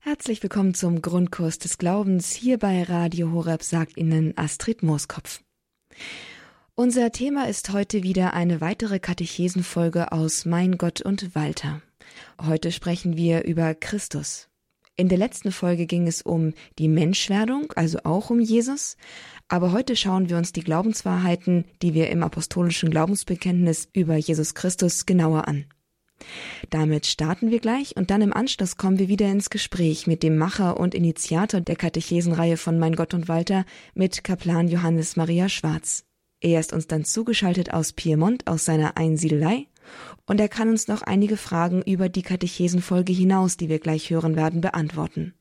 Herzlich willkommen zum Grundkurs des Glaubens. Hier bei Radio Horeb sagt Ihnen Astrid Mooskopf. Unser Thema ist heute wieder eine weitere Katechesenfolge aus Mein Gott und Walter. Heute sprechen wir über Christus. In der letzten Folge ging es um die Menschwerdung, also auch um Jesus. Aber heute schauen wir uns die Glaubenswahrheiten, die wir im apostolischen Glaubensbekenntnis über Jesus Christus genauer an. Damit starten wir gleich und dann im Anschluss kommen wir wieder ins Gespräch mit dem Macher und Initiator der Katechesenreihe von Mein Gott und Walter mit Kaplan Johannes Maria Schwarz. Er ist uns dann zugeschaltet aus Piemont aus seiner Einsiedelei und er kann uns noch einige Fragen über die Katechesenfolge hinaus, die wir gleich hören werden, beantworten.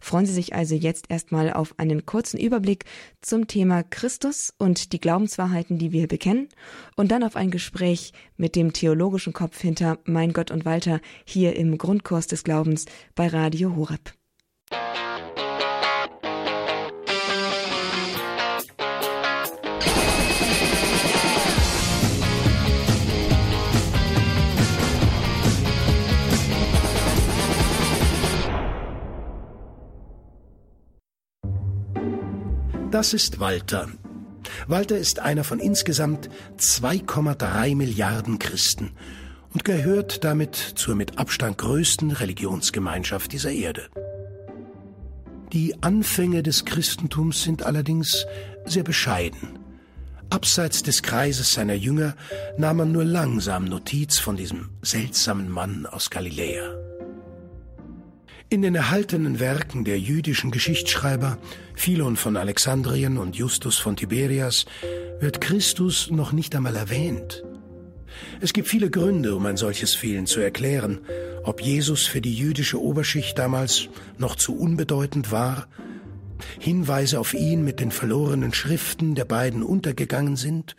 Freuen Sie sich also jetzt erstmal auf einen kurzen Überblick zum Thema Christus und die Glaubenswahrheiten, die wir bekennen, und dann auf ein Gespräch mit dem theologischen Kopf hinter Mein Gott und Walter hier im Grundkurs des Glaubens bei Radio Horeb. Das ist Walter. Walter ist einer von insgesamt 2,3 Milliarden Christen und gehört damit zur mit Abstand größten Religionsgemeinschaft dieser Erde. Die Anfänge des Christentums sind allerdings sehr bescheiden. Abseits des Kreises seiner Jünger nahm man nur langsam Notiz von diesem seltsamen Mann aus Galiläa. In den erhaltenen Werken der jüdischen Geschichtsschreiber Philon von Alexandrien und Justus von Tiberias wird Christus noch nicht einmal erwähnt. Es gibt viele Gründe, um ein solches Fehlen zu erklären, ob Jesus für die jüdische Oberschicht damals noch zu unbedeutend war, Hinweise auf ihn mit den verlorenen Schriften der beiden untergegangen sind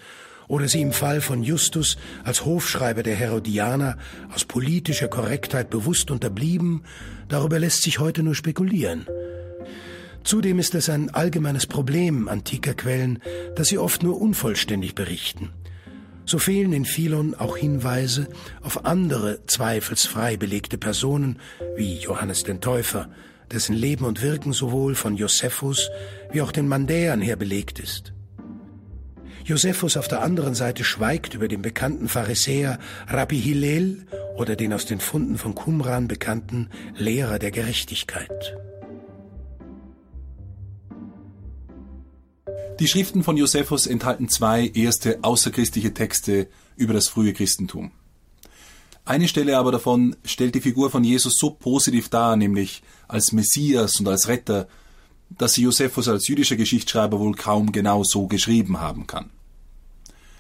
oder sie im Fall von Justus als Hofschreiber der Herodianer aus politischer Korrektheit bewusst unterblieben, darüber lässt sich heute nur spekulieren. Zudem ist es ein allgemeines Problem antiker Quellen, dass sie oft nur unvollständig berichten. So fehlen in Philon auch Hinweise auf andere zweifelsfrei belegte Personen wie Johannes den Täufer, dessen Leben und Wirken sowohl von Josephus wie auch den Mandäern her belegt ist. Josephus auf der anderen Seite schweigt über den bekannten Pharisäer Rabbi Hillel oder den aus den Funden von Qumran bekannten Lehrer der Gerechtigkeit. Die Schriften von Josephus enthalten zwei erste außerchristliche Texte über das frühe Christentum. Eine Stelle aber davon stellt die Figur von Jesus so positiv dar, nämlich als Messias und als Retter, dass sie Josephus als jüdischer Geschichtsschreiber wohl kaum genau so geschrieben haben kann.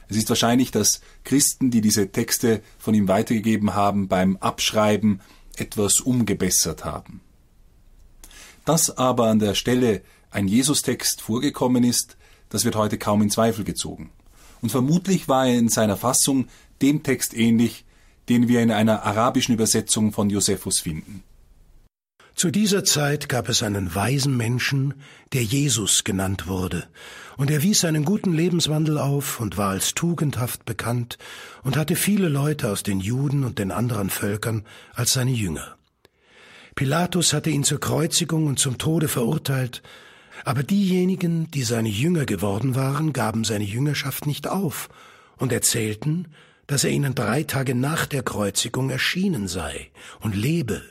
Es ist wahrscheinlich, dass Christen, die diese Texte von ihm weitergegeben haben, beim Abschreiben etwas umgebessert haben. Dass aber an der Stelle ein Jesus-Text vorgekommen ist, das wird heute kaum in Zweifel gezogen. Und vermutlich war er in seiner Fassung dem Text ähnlich, den wir in einer arabischen Übersetzung von Josephus finden. Zu dieser Zeit gab es einen weisen Menschen, der Jesus genannt wurde, und er wies einen guten Lebenswandel auf und war als tugendhaft bekannt und hatte viele Leute aus den Juden und den anderen Völkern als seine Jünger. Pilatus hatte ihn zur Kreuzigung und zum Tode verurteilt, aber diejenigen, die seine Jünger geworden waren, gaben seine Jüngerschaft nicht auf und erzählten, dass er ihnen drei Tage nach der Kreuzigung erschienen sei und lebe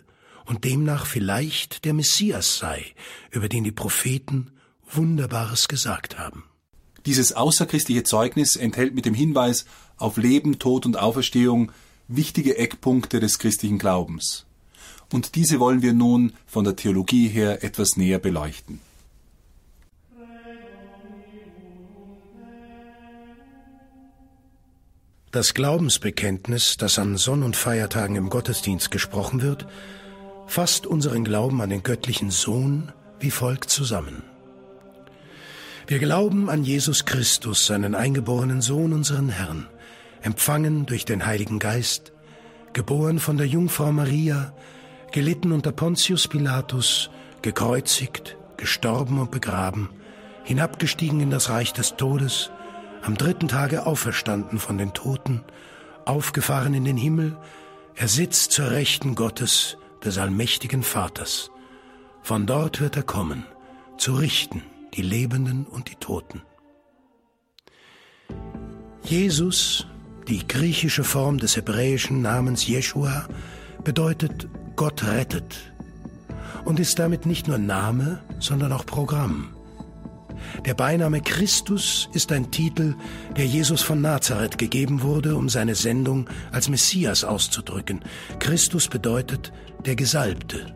und demnach vielleicht der Messias sei, über den die Propheten Wunderbares gesagt haben. Dieses außerchristliche Zeugnis enthält mit dem Hinweis auf Leben, Tod und Auferstehung wichtige Eckpunkte des christlichen Glaubens. Und diese wollen wir nun von der Theologie her etwas näher beleuchten. Das Glaubensbekenntnis, das an Sonn- und Feiertagen im Gottesdienst gesprochen wird, fasst unseren Glauben an den göttlichen Sohn wie folgt zusammen. Wir glauben an Jesus Christus, seinen eingeborenen Sohn, unseren Herrn, empfangen durch den Heiligen Geist, geboren von der Jungfrau Maria, gelitten unter Pontius Pilatus, gekreuzigt, gestorben und begraben, hinabgestiegen in das Reich des Todes, am dritten Tage auferstanden von den Toten, aufgefahren in den Himmel, er sitzt zur Rechten Gottes, des allmächtigen Vaters. Von dort wird er kommen, zu richten die Lebenden und die Toten. Jesus, die griechische Form des hebräischen Namens Jeshua, bedeutet Gott rettet und ist damit nicht nur Name, sondern auch Programm. Der Beiname Christus ist ein Titel, der Jesus von Nazareth gegeben wurde, um seine Sendung als Messias auszudrücken. Christus bedeutet der Gesalbte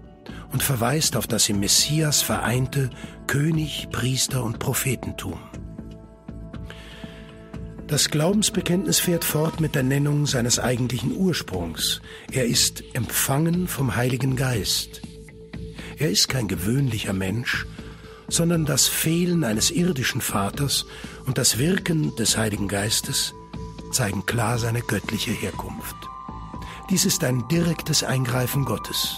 und verweist auf das im Messias vereinte König, Priester und Prophetentum. Das Glaubensbekenntnis fährt fort mit der Nennung seines eigentlichen Ursprungs. Er ist empfangen vom Heiligen Geist. Er ist kein gewöhnlicher Mensch, sondern das Fehlen eines irdischen Vaters und das Wirken des Heiligen Geistes zeigen klar seine göttliche Herkunft. Dies ist ein direktes Eingreifen Gottes.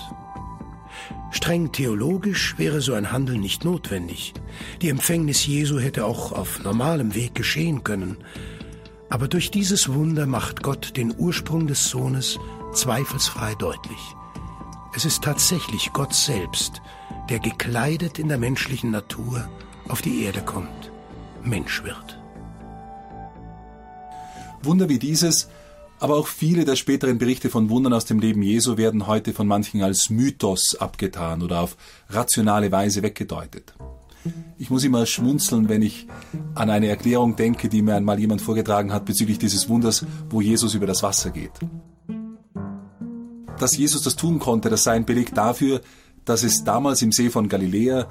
Streng theologisch wäre so ein Handeln nicht notwendig. Die Empfängnis Jesu hätte auch auf normalem Weg geschehen können. Aber durch dieses Wunder macht Gott den Ursprung des Sohnes zweifelsfrei deutlich. Es ist tatsächlich Gott selbst, der gekleidet in der menschlichen Natur auf die Erde kommt, Mensch wird. Wunder wie dieses, aber auch viele der späteren Berichte von Wundern aus dem Leben Jesu werden heute von manchen als Mythos abgetan oder auf rationale Weise weggedeutet. Ich muss immer schmunzeln, wenn ich an eine Erklärung denke, die mir einmal jemand vorgetragen hat bezüglich dieses Wunders, wo Jesus über das Wasser geht. Dass Jesus das tun konnte, das sei ein Beleg dafür, dass es damals im See von Galiläa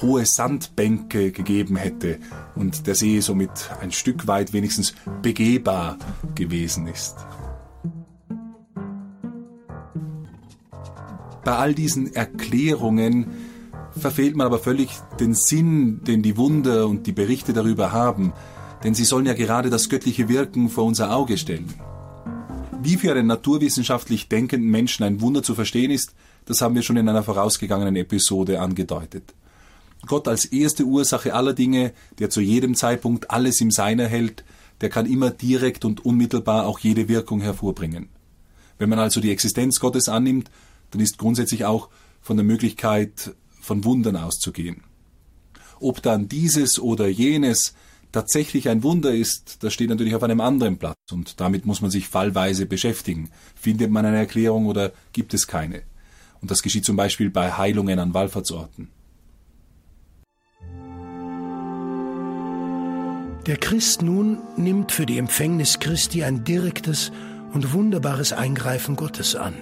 hohe Sandbänke gegeben hätte und der See somit ein Stück weit wenigstens begehbar gewesen ist. Bei all diesen Erklärungen verfehlt man aber völlig den Sinn, den die Wunder und die Berichte darüber haben, denn sie sollen ja gerade das göttliche Wirken vor unser Auge stellen. Wie für einen naturwissenschaftlich denkenden Menschen ein Wunder zu verstehen ist, das haben wir schon in einer vorausgegangenen Episode angedeutet. Gott als erste Ursache aller Dinge, der zu jedem Zeitpunkt alles im Seiner hält, der kann immer direkt und unmittelbar auch jede Wirkung hervorbringen. Wenn man also die Existenz Gottes annimmt, dann ist grundsätzlich auch von der Möglichkeit von Wundern auszugehen. Ob dann dieses oder jenes tatsächlich ein Wunder ist, das steht natürlich auf einem anderen Platz und damit muss man sich fallweise beschäftigen. Findet man eine Erklärung oder gibt es keine? Und das geschieht zum Beispiel bei Heilungen an Wallfahrtsorten. Der Christ nun nimmt für die Empfängnis Christi ein direktes und wunderbares Eingreifen Gottes an.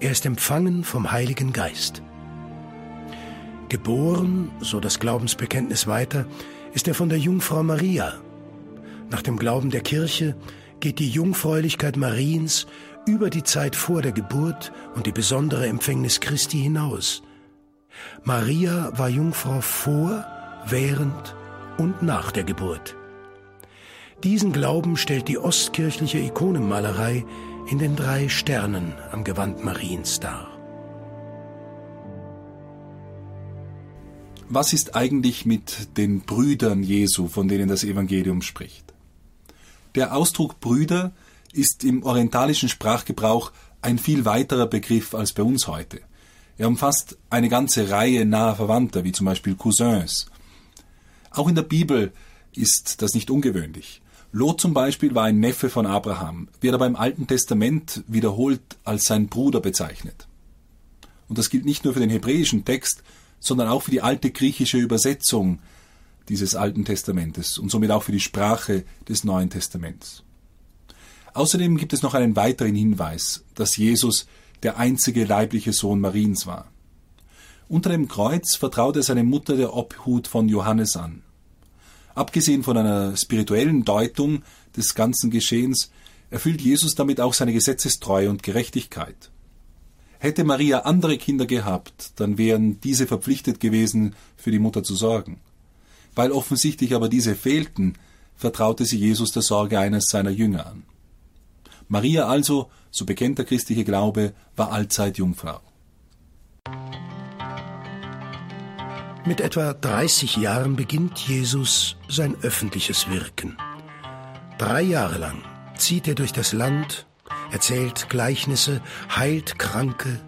Er ist empfangen vom Heiligen Geist. Geboren, so das Glaubensbekenntnis weiter, ist er von der Jungfrau Maria. Nach dem Glauben der Kirche geht die Jungfräulichkeit Mariens über die Zeit vor der Geburt und die besondere Empfängnis Christi hinaus. Maria war Jungfrau vor, während und nach der Geburt. Diesen Glauben stellt die ostkirchliche Ikonenmalerei in den drei Sternen am Gewand Mariens dar. Was ist eigentlich mit den Brüdern Jesu, von denen das Evangelium spricht? Der Ausdruck Brüder ist im orientalischen Sprachgebrauch ein viel weiterer Begriff als bei uns heute. Er umfasst eine ganze Reihe naher Verwandter, wie zum Beispiel Cousins. Auch in der Bibel ist das nicht ungewöhnlich. Lot zum Beispiel war ein Neffe von Abraham, wird aber im Alten Testament wiederholt als sein Bruder bezeichnet. Und das gilt nicht nur für den hebräischen Text, sondern auch für die alte griechische Übersetzung dieses Alten Testamentes und somit auch für die Sprache des Neuen Testaments. Außerdem gibt es noch einen weiteren Hinweis, dass Jesus der einzige leibliche Sohn Mariens war. Unter dem Kreuz vertraut er seine Mutter der Obhut von Johannes an. Abgesehen von einer spirituellen Deutung des ganzen Geschehens erfüllt Jesus damit auch seine Gesetzestreue und Gerechtigkeit. Hätte Maria andere Kinder gehabt, dann wären diese verpflichtet gewesen, für die Mutter zu sorgen. Weil offensichtlich aber diese fehlten, vertraute sie Jesus der Sorge eines seiner Jünger an. Maria also, so bekennt der christliche Glaube, war allzeit Jungfrau. Mit etwa 30 Jahren beginnt Jesus sein öffentliches Wirken. Drei Jahre lang zieht er durch das Land, erzählt Gleichnisse, heilt Kranke,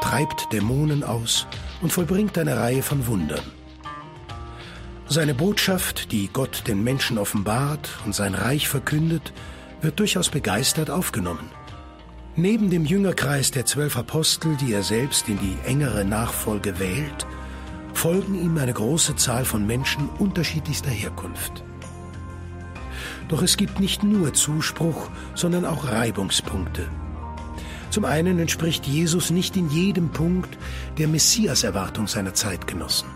treibt Dämonen aus und vollbringt eine Reihe von Wundern. Seine Botschaft, die Gott den Menschen offenbart und sein Reich verkündet, wird durchaus begeistert aufgenommen. Neben dem Jüngerkreis der zwölf Apostel, die er selbst in die engere Nachfolge wählt, folgen ihm eine große Zahl von Menschen unterschiedlichster Herkunft. Doch es gibt nicht nur Zuspruch, sondern auch Reibungspunkte. Zum einen entspricht Jesus nicht in jedem Punkt der Messias-Erwartung seiner Zeitgenossen.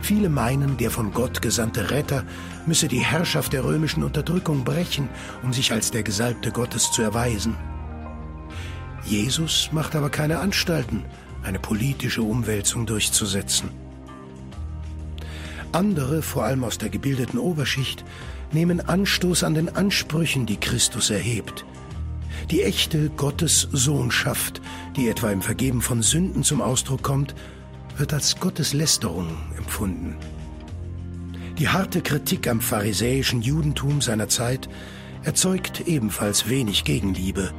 Viele meinen, der von Gott gesandte Retter müsse die Herrschaft der römischen Unterdrückung brechen, um sich als der Gesalbte Gottes zu erweisen. Jesus macht aber keine Anstalten, eine politische Umwälzung durchzusetzen. Andere, vor allem aus der gebildeten Oberschicht, nehmen Anstoß an den Ansprüchen, die Christus erhebt. Die echte Gottessohnschaft, die etwa im Vergeben von Sünden zum Ausdruck kommt, wird als Gotteslästerung empfunden. Die harte Kritik am pharisäischen Judentum seiner Zeit erzeugt ebenfalls wenig Gegenliebe,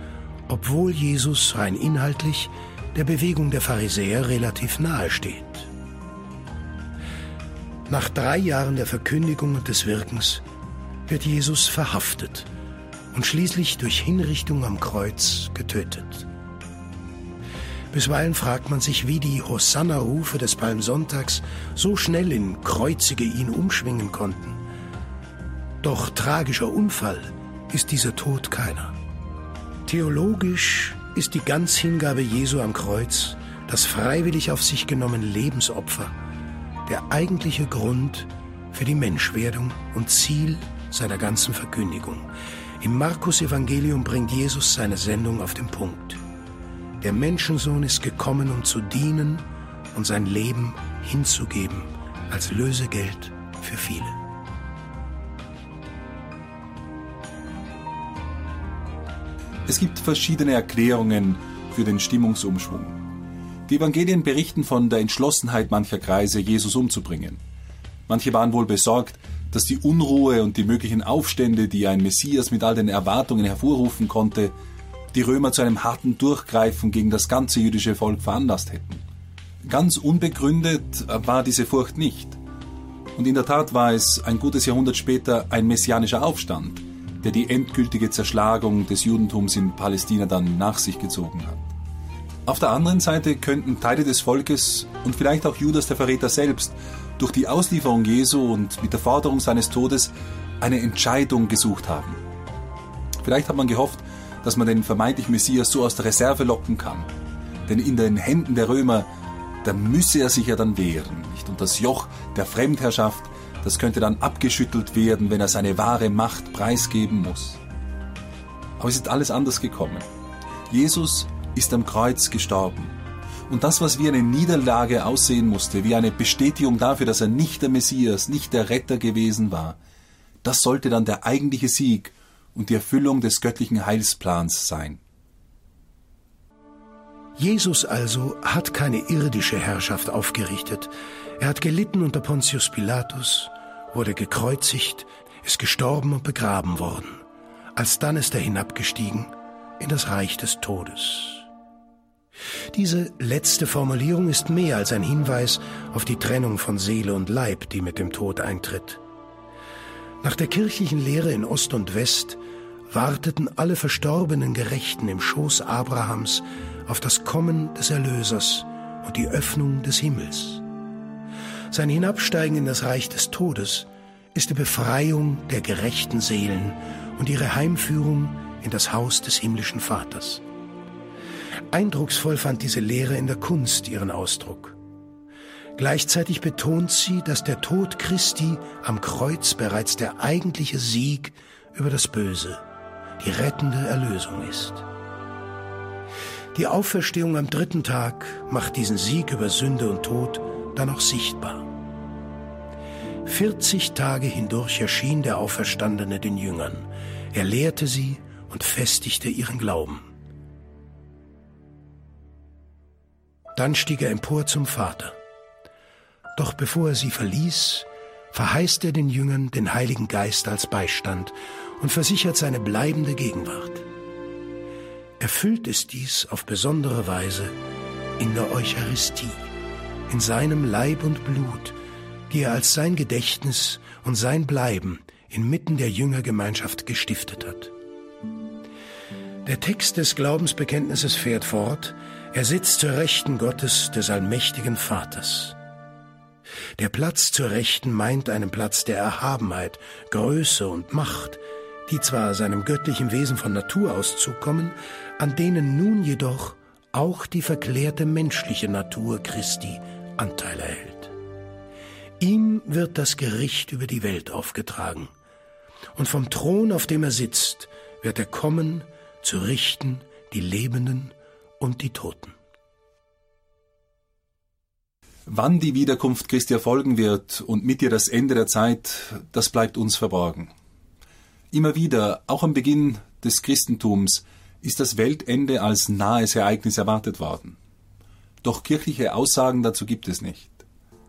obwohl Jesus rein inhaltlich der Bewegung der Pharisäer relativ nahe steht. Nach drei Jahren der Verkündigung und des Wirkens wird Jesus verhaftet und schließlich durch Hinrichtung am Kreuz getötet. Bisweilen fragt man sich, wie die Hosanna-Rufe des Palmsonntags so schnell in Kreuzige ihn umschwingen konnten. Doch tragischer Unfall ist dieser Tod keiner. Theologisch ist die Ganzhingabe Jesu am Kreuz, das freiwillig auf sich genommene Lebensopfer, der eigentliche Grund für die Menschwerdung und Ziel seiner ganzen Verkündigung. Im Markus Evangelium bringt Jesus seine Sendung auf den Punkt. Der Menschensohn ist gekommen, um zu dienen und sein Leben hinzugeben als Lösegeld für viele. Es gibt verschiedene Erklärungen für den Stimmungsumschwung. Die Evangelien berichten von der Entschlossenheit mancher Kreise, Jesus umzubringen. Manche waren wohl besorgt, dass die Unruhe und die möglichen Aufstände, die ein Messias mit all den Erwartungen hervorrufen konnte, die Römer zu einem harten Durchgreifen gegen das ganze jüdische Volk veranlasst hätten. Ganz unbegründet war diese Furcht nicht. Und in der Tat war es ein gutes Jahrhundert später ein messianischer Aufstand, der die endgültige Zerschlagung des Judentums in Palästina dann nach sich gezogen hat. Auf der anderen Seite könnten Teile des Volkes und vielleicht auch Judas der Verräter selbst durch die Auslieferung Jesu und mit der Forderung seines Todes eine Entscheidung gesucht haben. Vielleicht hat man gehofft, dass man den vermeintlichen Messias so aus der Reserve locken kann. Denn in den Händen der Römer, da müsse er sich ja dann wehren. Nicht? Und das Joch der Fremdherrschaft, das könnte dann abgeschüttelt werden, wenn er seine wahre Macht preisgeben muss. Aber es ist alles anders gekommen. Jesus ist am Kreuz gestorben. Und das, was wie eine Niederlage aussehen musste, wie eine Bestätigung dafür, dass er nicht der Messias, nicht der Retter gewesen war, das sollte dann der eigentliche Sieg und die Erfüllung des göttlichen Heilsplans sein. Jesus also hat keine irdische Herrschaft aufgerichtet. Er hat gelitten unter Pontius Pilatus, wurde gekreuzigt, ist gestorben und begraben worden. Alsdann ist er hinabgestiegen in das Reich des Todes. Diese letzte Formulierung ist mehr als ein Hinweis auf die Trennung von Seele und Leib, die mit dem Tod eintritt. Nach der kirchlichen Lehre in Ost und West warteten alle verstorbenen Gerechten im Schoß Abrahams auf das Kommen des Erlösers und die Öffnung des Himmels. Sein Hinabsteigen in das Reich des Todes ist die Befreiung der gerechten Seelen und ihre Heimführung in das Haus des himmlischen Vaters. Eindrucksvoll fand diese Lehre in der Kunst ihren Ausdruck. Gleichzeitig betont sie, dass der Tod Christi am Kreuz bereits der eigentliche Sieg über das Böse, die rettende Erlösung ist. Die Auferstehung am dritten Tag macht diesen Sieg über Sünde und Tod dann auch sichtbar. 40 Tage hindurch erschien der Auferstandene den Jüngern. Er lehrte sie und festigte ihren Glauben. Dann stieg er empor zum Vater. Doch bevor er sie verließ, verheißt er den Jüngern den Heiligen Geist als Beistand und versichert seine bleibende Gegenwart. Erfüllt ist dies auf besondere Weise in der Eucharistie. in seinem Leib und Blut, die er als sein Gedächtnis und sein Bleiben inmitten der Jüngergemeinschaft gestiftet hat. Der Text des Glaubensbekenntnisses fährt fort, er sitzt zur Rechten Gottes des allmächtigen Vaters. Der Platz zur Rechten meint einen Platz der Erhabenheit, Größe und Macht, die zwar seinem göttlichen Wesen von Natur aus zukommen, an denen nun jedoch auch die verklärte menschliche Natur Christi Anteil erhält. Ihm wird das Gericht über die Welt aufgetragen, und vom Thron, auf dem er sitzt, wird er kommen, zu richten die Lebenden und die Toten. Wann die Wiederkunft Christi erfolgen wird und mit ihr das Ende der Zeit, das bleibt uns verborgen. Immer wieder, auch am Beginn des Christentums, ist das Weltende als nahes Ereignis erwartet worden. Doch kirchliche Aussagen dazu gibt es nicht.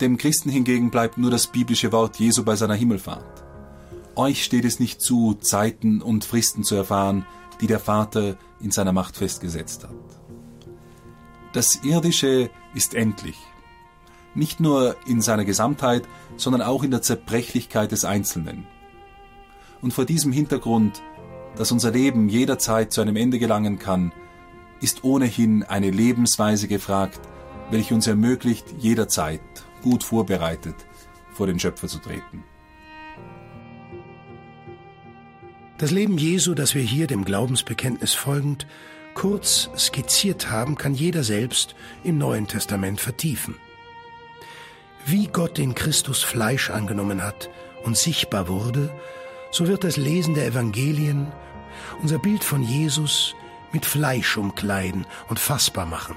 Dem Christen hingegen bleibt nur das biblische Wort Jesu bei seiner Himmelfahrt. Euch steht es nicht zu, Zeiten und Fristen zu erfahren, die der Vater in seiner Macht festgesetzt hat. Das Irdische ist endlich. Nicht nur in seiner Gesamtheit, sondern auch in der Zerbrechlichkeit des Einzelnen. Und vor diesem Hintergrund, dass unser Leben jederzeit zu einem Ende gelangen kann, ist ohnehin eine Lebensweise gefragt, welche uns ermöglicht, jederzeit gut vorbereitet vor den Schöpfer zu treten. Das Leben Jesu, das wir hier dem Glaubensbekenntnis folgend kurz skizziert haben, kann jeder selbst im Neuen Testament vertiefen. Wie Gott in Christus Fleisch angenommen hat und sichtbar wurde, so wird das Lesen der Evangelien unser Bild von Jesus mit Fleisch umkleiden und fassbar machen.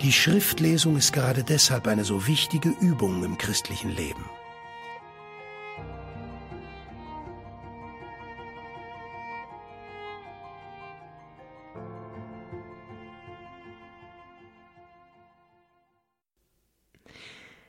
Die Schriftlesung ist gerade deshalb eine so wichtige Übung im christlichen Leben.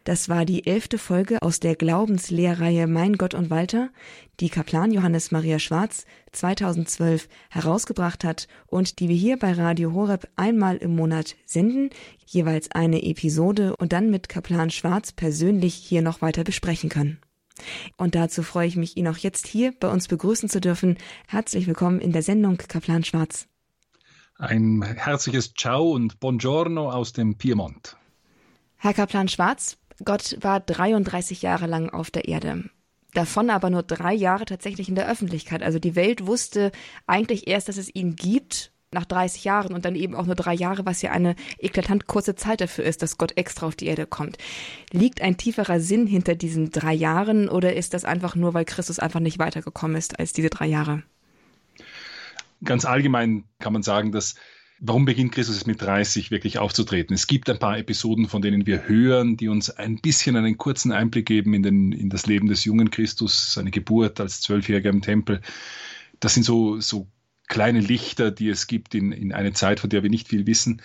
Das war die elfte Folge aus der Glaubenslehrreihe Mein Gott und Walter, die Kaplan Johannes Maria Schwarz 2012 herausgebracht hat und die wir hier bei Radio Horeb einmal im Monat senden, jeweils eine Episode und dann mit Kaplan Schwarz persönlich hier noch weiter besprechen können. Und dazu freue ich mich, ihn auch jetzt hier bei uns begrüßen zu dürfen. Herzlich willkommen in der Sendung Kaplan Schwarz. Ein herzliches Ciao und Buongiorno aus dem Piemont. Herr Kaplan Schwarz, Gott war 33 Jahre lang auf der Erde. Davon aber nur drei Jahre tatsächlich in der Öffentlichkeit. Also die Welt wusste eigentlich erst, dass es ihn gibt nach 30 Jahren und dann eben auch nur drei Jahre, was ja eine eklatant kurze Zeit dafür ist, dass Gott extra auf die Erde kommt. Liegt ein tieferer Sinn hinter diesen drei Jahren oder ist das einfach nur, weil Christus einfach nicht weitergekommen ist als diese drei Jahre? Ganz allgemein kann man sagen, dass Warum beginnt Christus mit 30 wirklich aufzutreten? Es gibt ein paar Episoden, von denen wir hören, die uns ein bisschen einen kurzen Einblick geben in, den, in das Leben des jungen Christus, seine Geburt als Zwölfjähriger im Tempel. Das sind so, so kleine Lichter, die es gibt in, in eine Zeit, von der wir nicht viel wissen.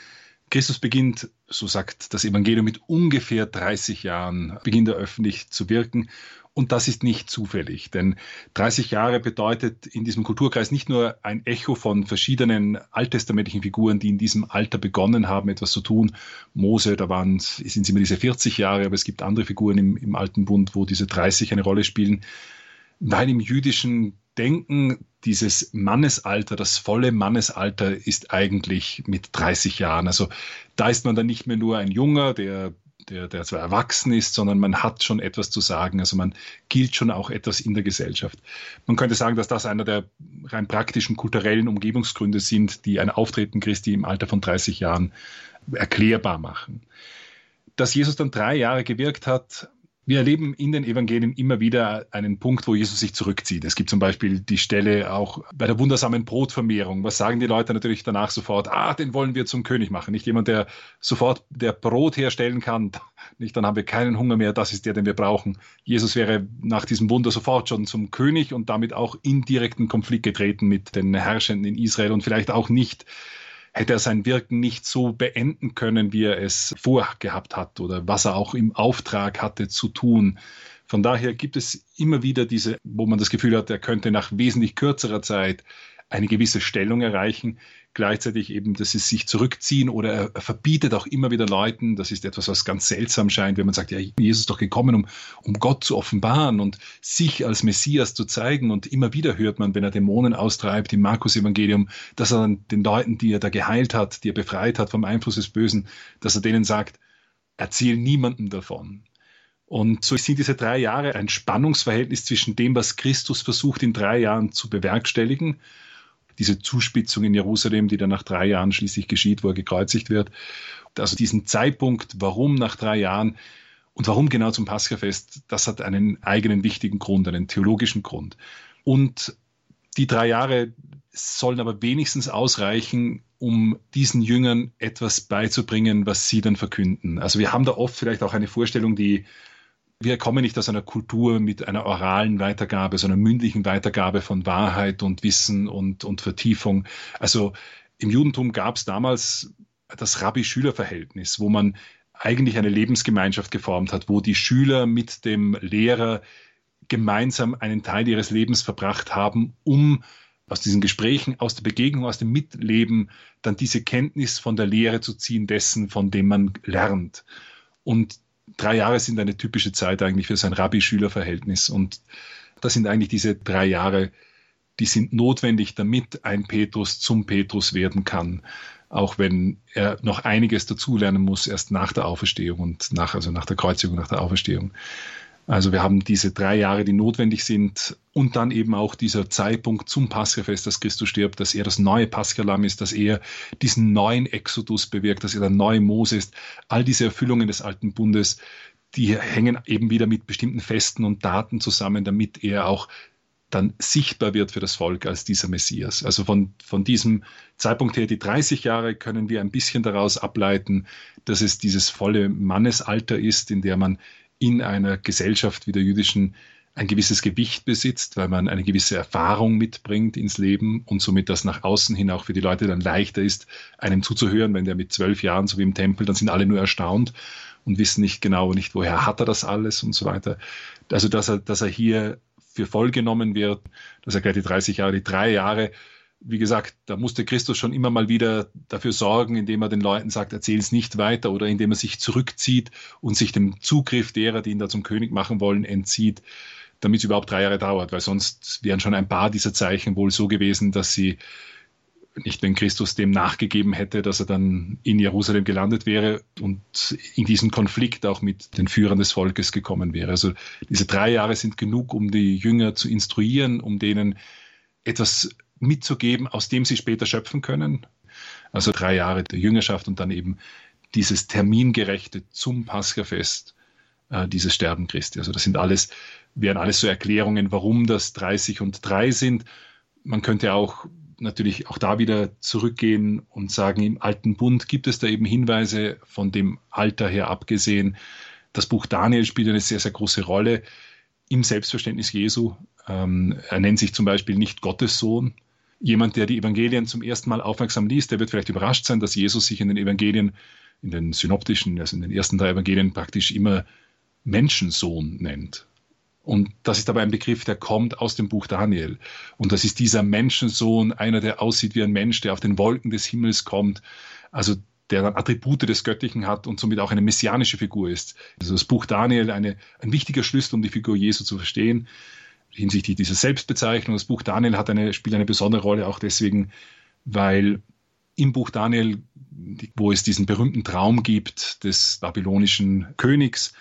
Christus beginnt, so sagt das Evangelium, mit ungefähr 30 Jahren, beginnt er öffentlich zu wirken. Und das ist nicht zufällig, denn 30 Jahre bedeutet in diesem Kulturkreis nicht nur ein Echo von verschiedenen alttestamentlichen Figuren, die in diesem Alter begonnen haben, etwas zu tun. Mose, da waren, sind es immer diese 40 Jahre, aber es gibt andere Figuren im, im Alten Bund, wo diese 30 eine Rolle spielen. Weil im jüdischen Denken dieses Mannesalter, das volle Mannesalter ist eigentlich mit 30 Jahren. Also da ist man dann nicht mehr nur ein Junger, der der, der zwar erwachsen ist, sondern man hat schon etwas zu sagen. Also man gilt schon auch etwas in der Gesellschaft. Man könnte sagen, dass das einer der rein praktischen kulturellen Umgebungsgründe sind, die ein Auftreten Christi im Alter von 30 Jahren erklärbar machen. Dass Jesus dann drei Jahre gewirkt hat, wir erleben in den Evangelien immer wieder einen Punkt, wo Jesus sich zurückzieht. Es gibt zum Beispiel die Stelle auch bei der wundersamen Brotvermehrung. Was sagen die Leute natürlich danach sofort? Ah, den wollen wir zum König machen. Nicht jemand, der sofort der Brot herstellen kann. Nicht, dann haben wir keinen Hunger mehr. Das ist der, den wir brauchen. Jesus wäre nach diesem Wunder sofort schon zum König und damit auch in direkten Konflikt getreten mit den Herrschenden in Israel und vielleicht auch nicht hätte er sein Wirken nicht so beenden können, wie er es vorgehabt hat oder was er auch im Auftrag hatte zu tun. Von daher gibt es immer wieder diese, wo man das Gefühl hat, er könnte nach wesentlich kürzerer Zeit eine gewisse Stellung erreichen, gleichzeitig eben, dass sie sich zurückziehen oder er, verbietet auch immer wieder Leuten, das ist etwas, was ganz seltsam scheint, wenn man sagt, ja, Jesus ist doch gekommen, um, um Gott zu offenbaren und sich als Messias zu zeigen und immer wieder hört man, wenn er Dämonen austreibt im Markus-Evangelium, dass er den Leuten, die er da geheilt hat, die er befreit hat vom Einfluss des Bösen, dass er denen sagt, erzähl niemandem davon. Und so sind diese drei Jahre ein Spannungsverhältnis zwischen dem, was Christus versucht in drei Jahren zu bewerkstelligen diese Zuspitzung in Jerusalem, die dann nach drei Jahren schließlich geschieht, wo er gekreuzigt wird. Also diesen Zeitpunkt, warum nach drei Jahren und warum genau zum Paschafest, das hat einen eigenen wichtigen Grund, einen theologischen Grund. Und die drei Jahre sollen aber wenigstens ausreichen, um diesen Jüngern etwas beizubringen, was sie dann verkünden. Also wir haben da oft vielleicht auch eine Vorstellung, die wir kommen nicht aus einer Kultur mit einer oralen Weitergabe, sondern mündlichen Weitergabe von Wahrheit und Wissen und, und Vertiefung. Also im Judentum gab es damals das Rabbi-Schüler-Verhältnis, wo man eigentlich eine Lebensgemeinschaft geformt hat, wo die Schüler mit dem Lehrer gemeinsam einen Teil ihres Lebens verbracht haben, um aus diesen Gesprächen, aus der Begegnung, aus dem Mitleben dann diese Kenntnis von der Lehre zu ziehen dessen, von dem man lernt. Und drei Jahre sind eine typische Zeit eigentlich für sein Rabbi-Schüler-Verhältnis. Und das sind eigentlich diese drei Jahre, die sind notwendig, damit ein Petrus zum Petrus werden kann. Auch wenn er noch einiges dazulernen muss, erst nach der Auferstehung und nach, also nach der Kreuzigung, nach der Auferstehung. Also wir haben diese drei Jahre, die notwendig sind und dann eben auch dieser Zeitpunkt zum Paschafest, dass Christus stirbt, dass er das neue Paschalamm ist, dass er diesen neuen Exodus bewirkt, dass er der neue Mose ist. All diese Erfüllungen des alten Bundes, die hängen eben wieder mit bestimmten Festen und Daten zusammen, damit er auch dann sichtbar wird für das Volk als dieser Messias. Also von, von diesem Zeitpunkt her, die 30 Jahre, können wir ein bisschen daraus ableiten, dass es dieses volle Mannesalter ist, in der man in einer Gesellschaft wie der jüdischen ein gewisses Gewicht besitzt, weil man eine gewisse Erfahrung mitbringt ins Leben und somit das nach außen hin auch für die Leute dann leichter ist, einem zuzuhören, wenn der mit zwölf Jahren, so wie im Tempel, dann sind alle nur erstaunt und wissen nicht genau, nicht woher hat er das alles und so weiter. Also, dass er, dass er hier für voll genommen wird, dass er gleich die 30 Jahre, die drei Jahre wie gesagt, da musste Christus schon immer mal wieder dafür sorgen, indem er den Leuten sagt, erzähl es nicht weiter oder indem er sich zurückzieht und sich dem Zugriff derer, die ihn da zum König machen wollen, entzieht, damit es überhaupt drei Jahre dauert, weil sonst wären schon ein paar dieser Zeichen wohl so gewesen, dass sie nicht, wenn Christus dem nachgegeben hätte, dass er dann in Jerusalem gelandet wäre und in diesen Konflikt auch mit den Führern des Volkes gekommen wäre. Also diese drei Jahre sind genug, um die Jünger zu instruieren, um denen etwas mitzugeben, aus dem sie später schöpfen können. Also drei Jahre der Jüngerschaft und dann eben dieses termingerechte zum Paschafest, äh, dieses Sterben Christi. Also das sind alles, wären alles so Erklärungen, warum das 30 und 3 sind. Man könnte auch natürlich auch da wieder zurückgehen und sagen, im alten Bund gibt es da eben Hinweise von dem Alter her abgesehen. Das Buch Daniel spielt eine sehr, sehr große Rolle im Selbstverständnis Jesu. Ähm, er nennt sich zum Beispiel nicht Gottes Sohn, jemand, der die Evangelien zum ersten Mal aufmerksam liest, der wird vielleicht überrascht sein, dass Jesus sich in den Evangelien, in den synoptischen, also in den ersten drei Evangelien praktisch immer Menschensohn nennt. Und das ist aber ein Begriff, der kommt aus dem Buch Daniel. Und das ist dieser Menschensohn, einer, der aussieht wie ein Mensch, der auf den Wolken des Himmels kommt, also der dann Attribute des Göttlichen hat und somit auch eine messianische Figur ist. Also das Buch Daniel eine, ein wichtiger Schlüssel, um die Figur Jesu zu verstehen hinsichtlich dieser Selbstbezeichnung. Das Buch Daniel hat eine, spielt eine besondere Rolle auch deswegen, weil im Buch Daniel, wo es diesen berühmten Traum gibt des babylonischen Königs,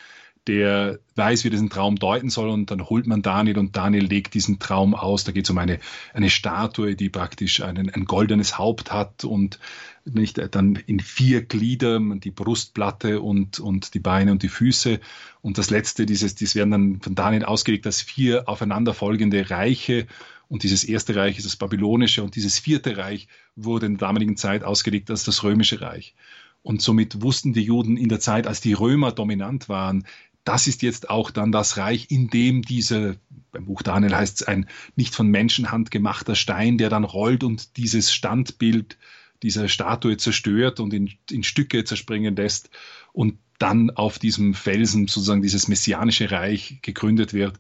der weiß, wie diesen Traum deuten soll und dann holt man Daniel und Daniel legt diesen Traum aus. Da geht es um eine, eine Statue, die praktisch einen, ein goldenes Haupt hat und nicht dann in vier Glieder, die Brustplatte und, und die Beine und die Füße. Und das letzte, dieses, dies werden dann von Daniel ausgelegt als vier aufeinanderfolgende Reiche. Und dieses erste Reich ist das babylonische und dieses vierte Reich wurde in der damaligen Zeit ausgelegt als das römische Reich. Und somit wussten die Juden in der Zeit, als die Römer dominant waren, das ist jetzt auch dann das Reich, in dem diese, beim Buch Daniel heißt es, ein nicht von Menschenhand gemachter Stein, der dann rollt und dieses Standbild dieser Statue zerstört und in, in Stücke zerspringen lässt und dann auf diesem Felsen sozusagen dieses messianische Reich gegründet wird.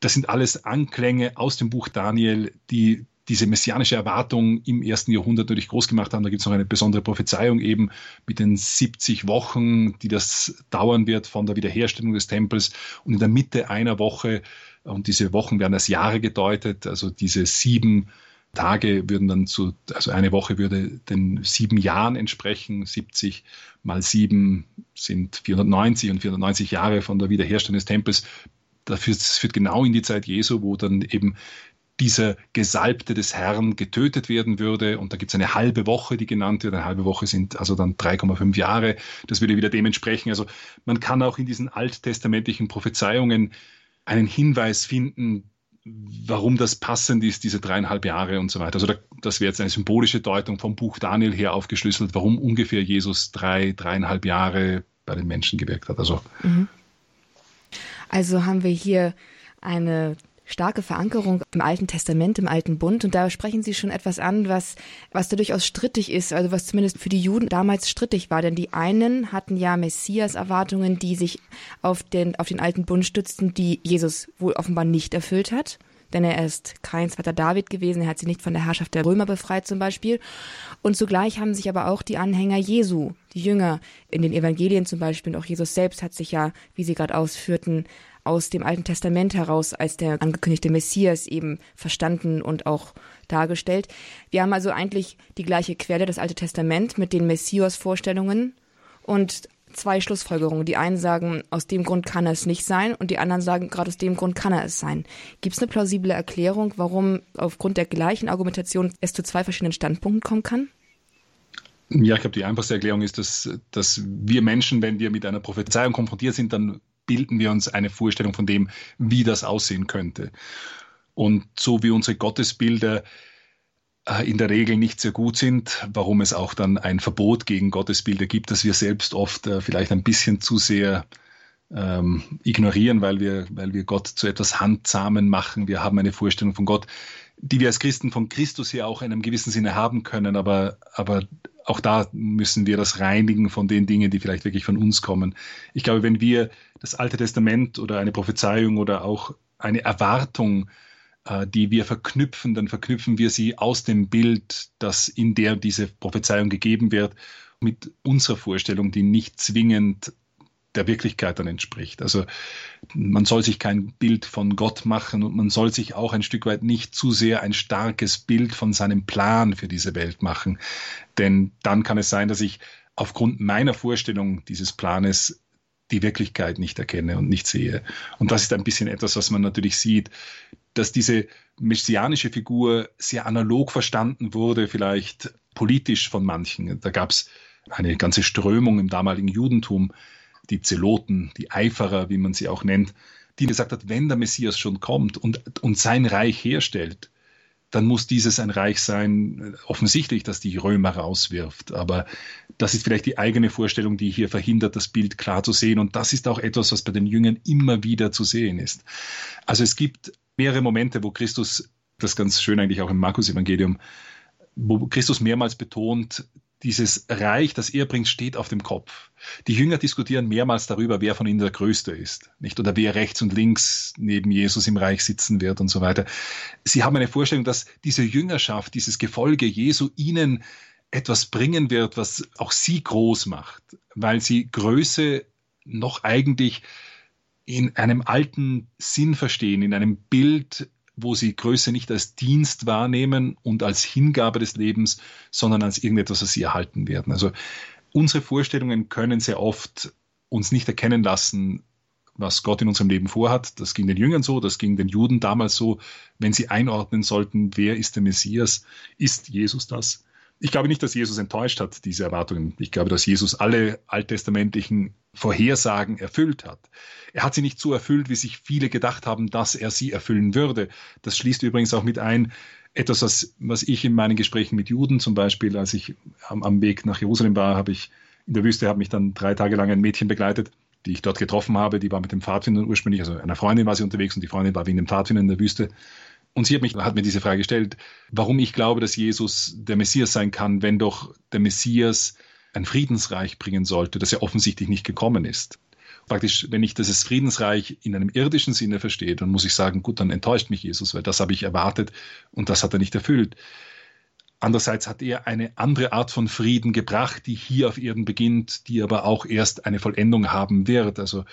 Das sind alles Anklänge aus dem Buch Daniel, die diese messianische Erwartung im ersten Jahrhundert natürlich groß gemacht haben. Da gibt es noch eine besondere Prophezeiung eben mit den 70 Wochen, die das dauern wird von der Wiederherstellung des Tempels. Und in der Mitte einer Woche, und diese Wochen werden als Jahre gedeutet, also diese sieben Tage würden dann zu, also eine Woche würde den sieben Jahren entsprechen. 70 mal sieben sind 490 und 490 Jahre von der Wiederherstellung des Tempels. Das führt genau in die Zeit Jesu, wo dann eben dieser Gesalbte des Herrn getötet werden würde. Und da gibt es eine halbe Woche, die genannt wird. Eine halbe Woche sind also dann 3,5 Jahre. Das würde wieder dem entsprechen. Also man kann auch in diesen alttestamentlichen Prophezeiungen einen Hinweis finden, warum das passend ist, diese dreieinhalb Jahre und so weiter. Also da, das wäre jetzt eine symbolische Deutung vom Buch Daniel her aufgeschlüsselt, warum ungefähr Jesus drei, dreieinhalb Jahre bei den Menschen gewirkt hat. Also, mhm. also haben wir hier eine starke Verankerung im Alten Testament, im Alten Bund. Und da sprechen Sie schon etwas an, was, was da durchaus strittig ist, also was zumindest für die Juden damals strittig war. Denn die einen hatten ja Messias-Erwartungen, die sich auf den, auf den Alten Bund stützten, die Jesus wohl offenbar nicht erfüllt hat. Denn er ist kein zweiter David gewesen, er hat sie nicht von der Herrschaft der Römer befreit zum Beispiel. Und zugleich haben sich aber auch die Anhänger Jesu, die Jünger in den Evangelien zum Beispiel, und auch Jesus selbst hat sich ja, wie Sie gerade ausführten, aus dem Alten Testament heraus als der angekündigte Messias eben verstanden und auch dargestellt. Wir haben also eigentlich die gleiche Quelle, das Alte Testament, mit den Messias-Vorstellungen und zwei Schlussfolgerungen. Die einen sagen, aus dem Grund kann er es nicht sein und die anderen sagen, gerade aus dem Grund kann er es sein. Gibt es eine plausible Erklärung, warum aufgrund der gleichen Argumentation es zu zwei verschiedenen Standpunkten kommen kann? Ja, ich glaube, die einfachste Erklärung ist, dass, dass wir Menschen, wenn wir mit einer Prophezeiung konfrontiert sind, dann bilden wir uns eine Vorstellung von dem, wie das aussehen könnte. Und so wie unsere Gottesbilder äh, in der Regel nicht sehr gut sind, warum es auch dann ein Verbot gegen Gottesbilder gibt, das wir selbst oft äh, vielleicht ein bisschen zu sehr ähm, ignorieren, weil wir, weil wir Gott zu etwas Handsamen machen. Wir haben eine Vorstellung von Gott, die wir als Christen von Christus her auch in einem gewissen Sinne haben können, aber, aber auch da müssen wir das reinigen von den Dingen, die vielleicht wirklich von uns kommen. Ich glaube, wenn wir das Alte Testament oder eine Prophezeiung oder auch eine Erwartung, äh, die wir verknüpfen, dann verknüpfen wir sie aus dem Bild, das in der diese Prophezeiung gegeben wird, mit unserer Vorstellung, die nicht zwingend der Wirklichkeit dann entspricht. Also man soll sich kein Bild von Gott machen und man soll sich auch ein Stück weit nicht zu sehr ein starkes Bild von seinem Plan für diese Welt machen. Denn dann kann es sein, dass ich aufgrund meiner Vorstellung dieses Planes die Wirklichkeit nicht erkenne und nicht sehe. Und das ist ein bisschen etwas, was man natürlich sieht, dass diese messianische Figur sehr analog verstanden wurde, vielleicht politisch von manchen. Da gab es eine ganze Strömung im damaligen Judentum, die Zeloten, die Eiferer, wie man sie auch nennt, die gesagt hat, wenn der Messias schon kommt und, und sein Reich herstellt, dann muss dieses ein Reich sein, offensichtlich, dass die Römer rauswirft. Aber das ist vielleicht die eigene Vorstellung, die hier verhindert, das Bild klar zu sehen. Und das ist auch etwas, was bei den Jüngern immer wieder zu sehen ist. Also es gibt mehrere Momente, wo Christus, das ganz schön eigentlich auch im Markus-Evangelium, wo Christus mehrmals betont, dieses Reich, das er bringt, steht auf dem Kopf. Die Jünger diskutieren mehrmals darüber, wer von ihnen der Größte ist, nicht? Oder wer rechts und links neben Jesus im Reich sitzen wird und so weiter. Sie haben eine Vorstellung, dass diese Jüngerschaft, dieses Gefolge Jesu ihnen etwas bringen wird, was auch sie groß macht, weil sie Größe noch eigentlich in einem alten Sinn verstehen, in einem Bild wo sie Größe nicht als Dienst wahrnehmen und als Hingabe des Lebens, sondern als irgendetwas, was sie erhalten werden. Also unsere Vorstellungen können sehr oft uns nicht erkennen lassen, was Gott in unserem Leben vorhat. Das ging den Jüngern so, das ging den Juden damals so. Wenn sie einordnen sollten, wer ist der Messias, ist Jesus das? Ich glaube nicht, dass Jesus enttäuscht hat, diese Erwartungen. Ich glaube, dass Jesus alle alttestamentlichen Vorhersagen erfüllt hat. Er hat sie nicht so erfüllt, wie sich viele gedacht haben, dass er sie erfüllen würde. Das schließt übrigens auch mit ein, etwas, was, was ich in meinen Gesprächen mit Juden zum Beispiel, als ich am, am Weg nach Jerusalem war, habe ich in der Wüste, habe mich dann drei Tage lang ein Mädchen begleitet, die ich dort getroffen habe. Die war mit dem Pfadfinder ursprünglich, also einer Freundin war sie unterwegs und die Freundin war wegen dem Pfadfinder in der Wüste. Und sie hat, mich, hat mir diese Frage gestellt, warum ich glaube, dass Jesus der Messias sein kann, wenn doch der Messias ein Friedensreich bringen sollte, das ja offensichtlich nicht gekommen ist. Praktisch, wenn ich dieses Friedensreich in einem irdischen Sinne verstehe, dann muss ich sagen, gut, dann enttäuscht mich Jesus, weil das habe ich erwartet und das hat er nicht erfüllt. Andererseits hat er eine andere Art von Frieden gebracht, die hier auf Erden beginnt, die aber auch erst eine Vollendung haben wird. Also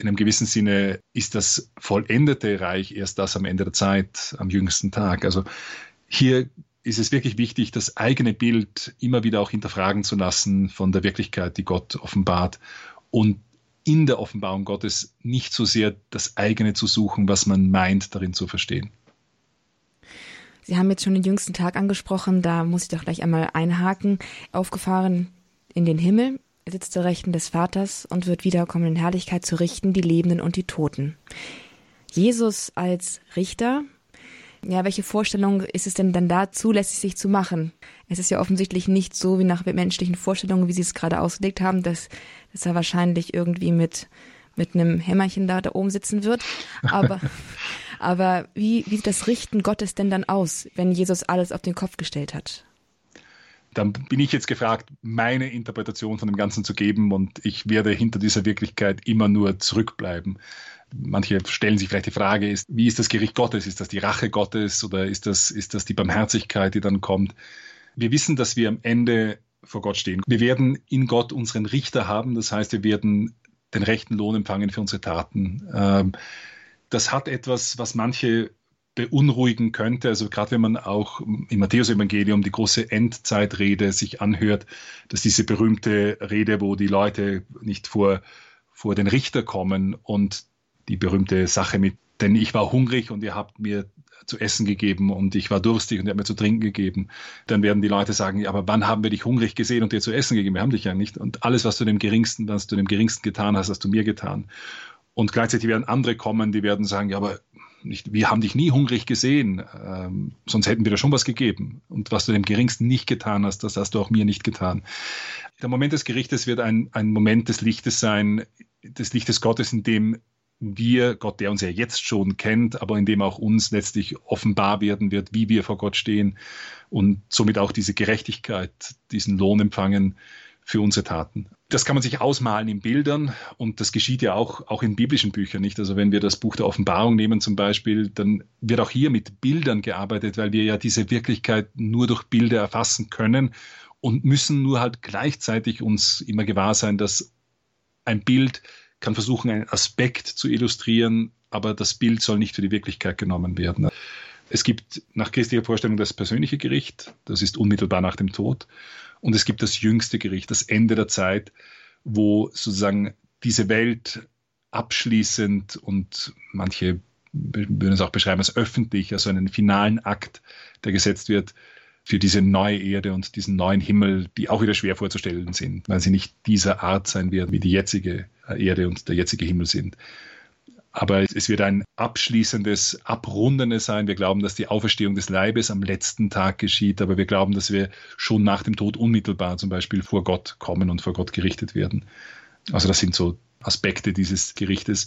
in einem gewissen Sinne ist das vollendete Reich erst das am Ende der Zeit, am jüngsten Tag. Also hier ist es wirklich wichtig, das eigene Bild immer wieder auch hinterfragen zu lassen von der Wirklichkeit, die Gott offenbart und in der Offenbarung Gottes nicht so sehr das eigene zu suchen, was man meint, darin zu verstehen. Sie haben jetzt schon den jüngsten Tag angesprochen, da muss ich doch gleich einmal einhaken. Aufgefahren in den Himmel, er sitzt zur Rechten des Vaters und wird wiederkommen in Herrlichkeit zu richten, die Lebenden und die Toten. Jesus als Richter, ja, welche Vorstellung ist es denn dann da zulässig, sich zu machen? Es ist ja offensichtlich nicht so wie nach menschlichen Vorstellungen, wie Sie es gerade ausgelegt haben, dass, dass er wahrscheinlich irgendwie mit, mit einem Hämmerchen da, da oben sitzen wird. Aber, aber wie, wie sieht das Richten Gottes denn dann aus, wenn Jesus alles auf den Kopf gestellt hat? Dann bin ich jetzt gefragt, meine Interpretation von dem Ganzen zu geben und ich werde hinter dieser Wirklichkeit immer nur zurückbleiben. Manche stellen sich vielleicht die Frage, ist, wie ist das Gericht Gottes? Ist das die Rache Gottes oder ist das, ist das die Barmherzigkeit, die dann kommt? Wir wissen, dass wir am Ende vor Gott stehen. Wir werden in Gott unseren Richter haben, das heißt, wir werden den rechten Lohn empfangen für unsere Taten. Ähm, das hat etwas, was manche beunruhigen könnte. Also gerade wenn man auch im Matthäus-Evangelium die große Endzeitrede sich anhört, dass diese berühmte Rede, wo die Leute nicht vor, vor den Richter kommen und die berühmte Sache mit, denn ich war hungrig und ihr habt mir zu essen gegeben und ich war durstig und ihr habt mir zu trinken gegeben, dann werden die Leute sagen, ja, aber wann haben wir dich hungrig gesehen und dir zu essen gegeben? Wir haben dich ja nicht. Und alles, was du dem Geringsten, was du dem Geringsten getan hast, hast du mir getan. Und gleichzeitig werden andere kommen, die werden sagen, ja, aber nicht, wir haben dich nie hungrig gesehen, ähm, sonst hätten wir dir schon was gegeben. Und was du dem Geringsten nicht getan hast, das hast du auch mir nicht getan. Der Moment des Gerichtes wird ein, ein Moment des Lichtes sein, des Lichtes Gottes, in dem wir, Gott, der uns ja jetzt schon kennt, aber in dem auch uns letztlich offenbar werden wird, wie wir vor Gott stehen und somit auch diese Gerechtigkeit, diesen Lohn empfangen für unsere Taten. Das kann man sich ausmalen in Bildern und das geschieht ja auch, auch in biblischen Büchern nicht. Also wenn wir das Buch der Offenbarung nehmen zum Beispiel, dann wird auch hier mit Bildern gearbeitet, weil wir ja diese Wirklichkeit nur durch Bilder erfassen können und müssen nur halt gleichzeitig uns immer gewahr sein, dass ein Bild kann versuchen, einen Aspekt zu illustrieren, aber das Bild soll nicht für die Wirklichkeit genommen werden. Es gibt nach christlicher Vorstellung das persönliche Gericht, das ist unmittelbar nach dem Tod. Und es gibt das jüngste Gericht, das Ende der Zeit, wo sozusagen diese Welt abschließend und manche würden es auch beschreiben als öffentlich, also einen finalen Akt, der gesetzt wird für diese neue Erde und diesen neuen Himmel, die auch wieder schwer vorzustellen sind, weil sie nicht dieser Art sein werden, wie die jetzige Erde und der jetzige Himmel sind. Aber es wird ein abschließendes, abrundendes sein. Wir glauben, dass die Auferstehung des Leibes am letzten Tag geschieht, aber wir glauben, dass wir schon nach dem Tod unmittelbar zum Beispiel vor Gott kommen und vor Gott gerichtet werden. Also das sind so Aspekte dieses Gerichtes.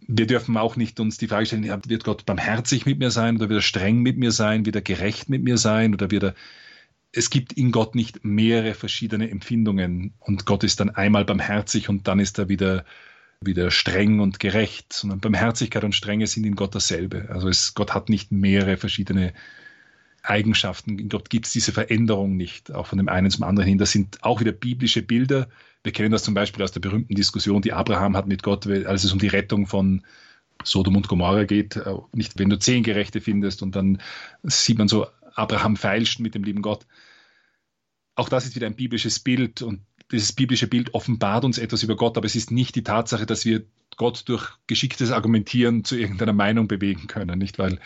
Wir dürfen auch nicht uns die Frage stellen, wird Gott barmherzig mit mir sein oder wird er streng mit mir sein, wird er gerecht mit mir sein oder wird er es gibt in Gott nicht mehrere verschiedene Empfindungen und Gott ist dann einmal barmherzig und dann ist er wieder wieder streng und gerecht, sondern Barmherzigkeit und Strenge sind in Gott dasselbe. Also es, Gott hat nicht mehrere verschiedene Eigenschaften. In Gott gibt es diese Veränderung nicht, auch von dem einen zum anderen hin. Das sind auch wieder biblische Bilder. Wir kennen das zum Beispiel aus der berühmten Diskussion, die Abraham hat mit Gott, als es um die Rettung von Sodom und Gomorra geht. Äh, nicht, wenn du zehn Gerechte findest und dann sieht man so, Abraham feilscht mit dem lieben Gott. Auch das ist wieder ein biblisches Bild und dieses biblische Bild offenbart uns etwas über Gott, aber es ist nicht die Tatsache, dass wir Gott durch geschicktes Argumentieren zu irgendeiner Meinung bewegen können, nicht? Weil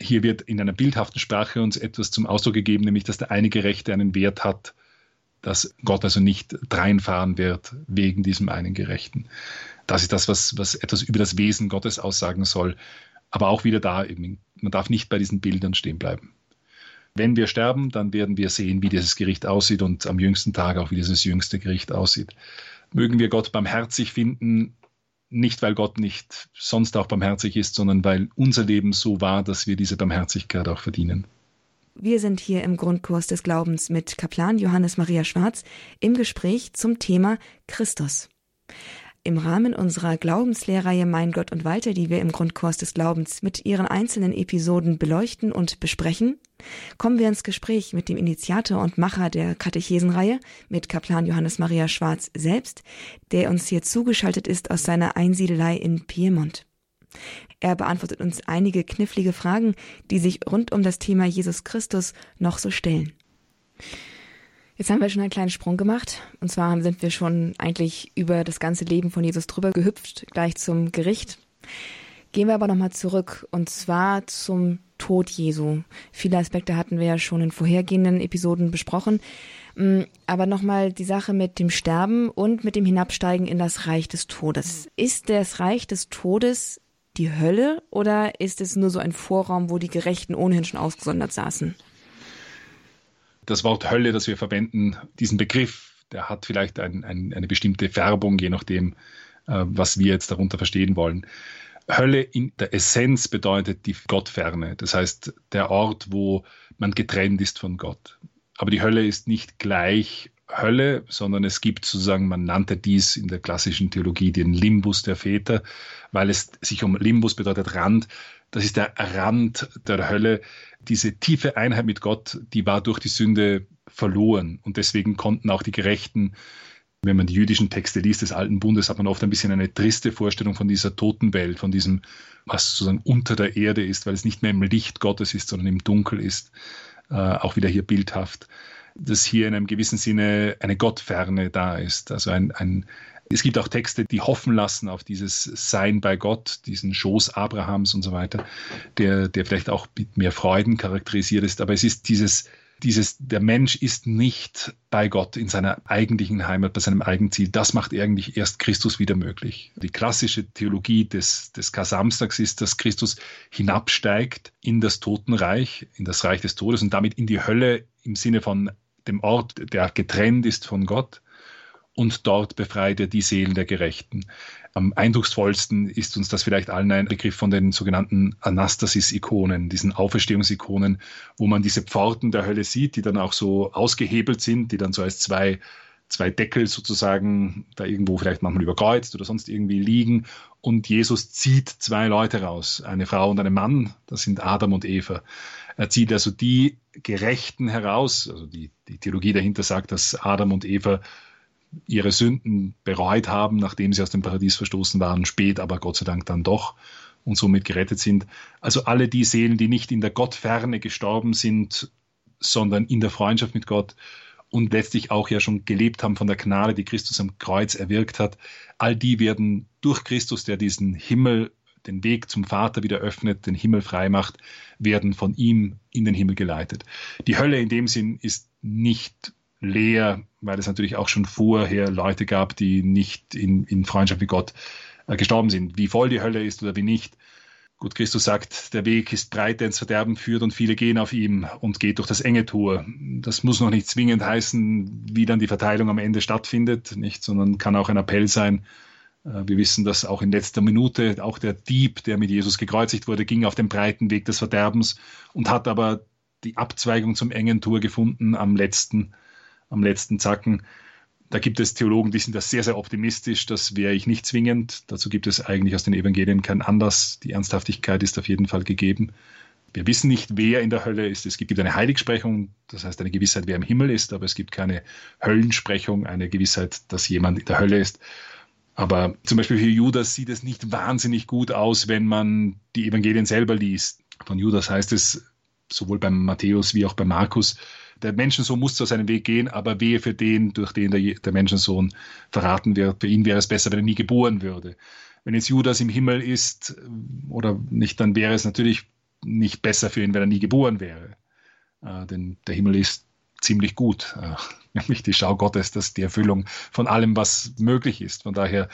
hier wird in einer bildhaften Sprache uns etwas zum Ausdruck gegeben, nämlich dass der eine Gerechte einen Wert hat, dass Gott also nicht dreinfahren wird wegen diesem einen Gerechten. Das ist das, was, was etwas über das Wesen Gottes aussagen soll. Aber auch wieder da, eben, man darf nicht bei diesen Bildern stehen bleiben. Wenn wir sterben, dann werden wir sehen, wie dieses Gericht aussieht und am jüngsten Tag auch, wie dieses jüngste Gericht aussieht. Mögen wir Gott barmherzig finden, nicht weil Gott nicht sonst auch barmherzig ist, sondern weil unser Leben so war, dass wir diese Barmherzigkeit auch verdienen. Wir sind hier im Grundkurs des Glaubens mit Kaplan Johannes Maria Schwarz im Gespräch zum Thema Christus. Im Rahmen unserer Glaubenslehrreihe Mein Gott und Walter, die wir im Grundkurs des Glaubens mit ihren einzelnen Episoden beleuchten und besprechen, kommen wir ins Gespräch mit dem Initiator und Macher der Katechesenreihe, mit Kaplan Johannes Maria Schwarz selbst, der uns hier zugeschaltet ist aus seiner Einsiedelei in Piemont. Er beantwortet uns einige knifflige Fragen, die sich rund um das Thema Jesus Christus noch so stellen. Jetzt haben wir schon einen kleinen Sprung gemacht. Und zwar sind wir schon eigentlich über das ganze Leben von Jesus drüber gehüpft, gleich zum Gericht. Gehen wir aber nochmal zurück, und zwar zum Tod Jesu. Viele Aspekte hatten wir ja schon in vorhergehenden Episoden besprochen. Mm, aber nochmal die Sache mit dem Sterben und mit dem Hinabsteigen in das Reich des Todes. Ist das Reich des Todes die Hölle oder ist es nur so ein Vorraum, wo die Gerechten ohnehin schon ausgesondert saßen? Das Wort Hölle, das wir verwenden, diesen Begriff, der hat vielleicht ein, ein, eine bestimmte Färbung, je nachdem, äh, was wir jetzt darunter verstehen wollen. Hölle in der Essenz bedeutet die Gottferne, das heißt der Ort, wo man getrennt ist von Gott. Aber die Hölle ist nicht gleich Hölle, sondern es gibt sozusagen, man nannte dies in der klassischen Theologie den Limbus der Väter, weil es sich um Limbus bedeutet Rand. Das ist der Rand der Hölle. Diese tiefe Einheit mit Gott, die war durch die Sünde verloren. Und deswegen konnten auch die Gerechten, wenn man die jüdischen Texte liest des Alten Bundes, hat man oft ein bisschen eine triste Vorstellung von dieser Totenwelt, von diesem, was sozusagen unter der Erde ist, weil es nicht mehr im Licht Gottes ist, sondern im Dunkel ist. Äh, auch wieder hier bildhaft dass hier in einem gewissen Sinne eine Gottferne da ist. Also ein, ein, es gibt auch Texte, die hoffen lassen auf dieses Sein bei Gott, diesen Schoß Abrahams und so weiter, der, der vielleicht auch mit mehr Freuden charakterisiert ist. Aber es ist dieses, dieses, der Mensch ist nicht bei Gott in seiner eigentlichen Heimat, bei seinem eigenen Ziel. Das macht eigentlich erst Christus wieder möglich. Die klassische Theologie des, des Kar-Samstags ist, dass Christus hinabsteigt in das Totenreich, in das Reich des Todes und damit in die Hölle im Sinne von dem Ort, der getrennt ist von Gott, und dort befreit er die Seelen der Gerechten. Am eindrucksvollsten ist uns das vielleicht allen ein Begriff von den sogenannten Anastasis-Ikonen, diesen Auferstehungsikonen, wo man diese Pforten der Hölle sieht, die dann auch so ausgehebelt sind, die dann so als zwei, zwei Deckel sozusagen da irgendwo vielleicht manchmal überkreuzt oder sonst irgendwie liegen. Und Jesus zieht zwei Leute raus, eine Frau und einen Mann, das sind Adam und Eva. Er zieht also die Gerechten heraus. Also die, die Theologie dahinter sagt, dass Adam und Eva ihre Sünden bereut haben, nachdem sie aus dem Paradies verstoßen waren, spät aber Gott sei Dank dann doch und somit gerettet sind. Also alle die Seelen, die nicht in der Gottferne gestorben sind, sondern in der Freundschaft mit Gott und letztlich auch ja schon gelebt haben von der Gnade, die Christus am Kreuz erwirkt hat, all die werden durch Christus, der diesen Himmel den Weg zum Vater wieder öffnet, den Himmel frei macht, werden von ihm in den Himmel geleitet. Die Hölle in dem Sinn ist nicht leer, weil es natürlich auch schon vorher Leute gab, die nicht in, in Freundschaft mit Gott äh, gestorben sind. Wie voll die Hölle ist oder wie nicht. Gut, Christus sagt, der Weg ist breit, der ins Verderben führt und viele gehen auf ihm und geht durch das enge Tor. Das muss noch nicht zwingend heißen, wie dann die Verteilung am Ende stattfindet, nicht, sondern kann auch ein Appell sein, äh, wir wissen, dass auch in letzter Minute auch der Dieb, der mit Jesus gekreuzigt wurde, ging auf den breiten Weg des Verderbens und hat aber die Abzweigung zum engen Tor gefunden am letzten, am letzten Zacken. Da gibt es Theologen, die sind da sehr, sehr optimistisch. Das wäre ich nicht zwingend. Dazu gibt es eigentlich aus den Evangelien keinen Anlass. Die Ernsthaftigkeit ist auf jeden Fall gegeben. Wir wissen nicht, wer in der Hölle ist. Es gibt eine Heiligsprechung, das heißt eine Gewissheit, wer im Himmel ist, aber es gibt keine Höllensprechung, eine Gewissheit, dass jemand in der Hölle ist. Aber zum Beispiel für Judas sieht es nicht wahnsinnig gut aus, wenn man die Evangelien selber liest. Von Judas heißt es sowohl beim Matthäus wie auch bei Markus, der Menschensohn muss zu seinem Weg gehen, aber wehe für den, durch den der, der Menschensohn verraten wird. Für ihn wäre es besser, wenn er nie geboren würde. Wenn jetzt Judas im Himmel ist oder nicht, dann wäre es natürlich nicht besser für ihn, wenn er nie geboren wäre. Äh, denn der Himmel ist ziemlich gut. Äh, nämlich die Schau Gottes, das ist die Erfüllung von allem, was möglich ist. Von daher,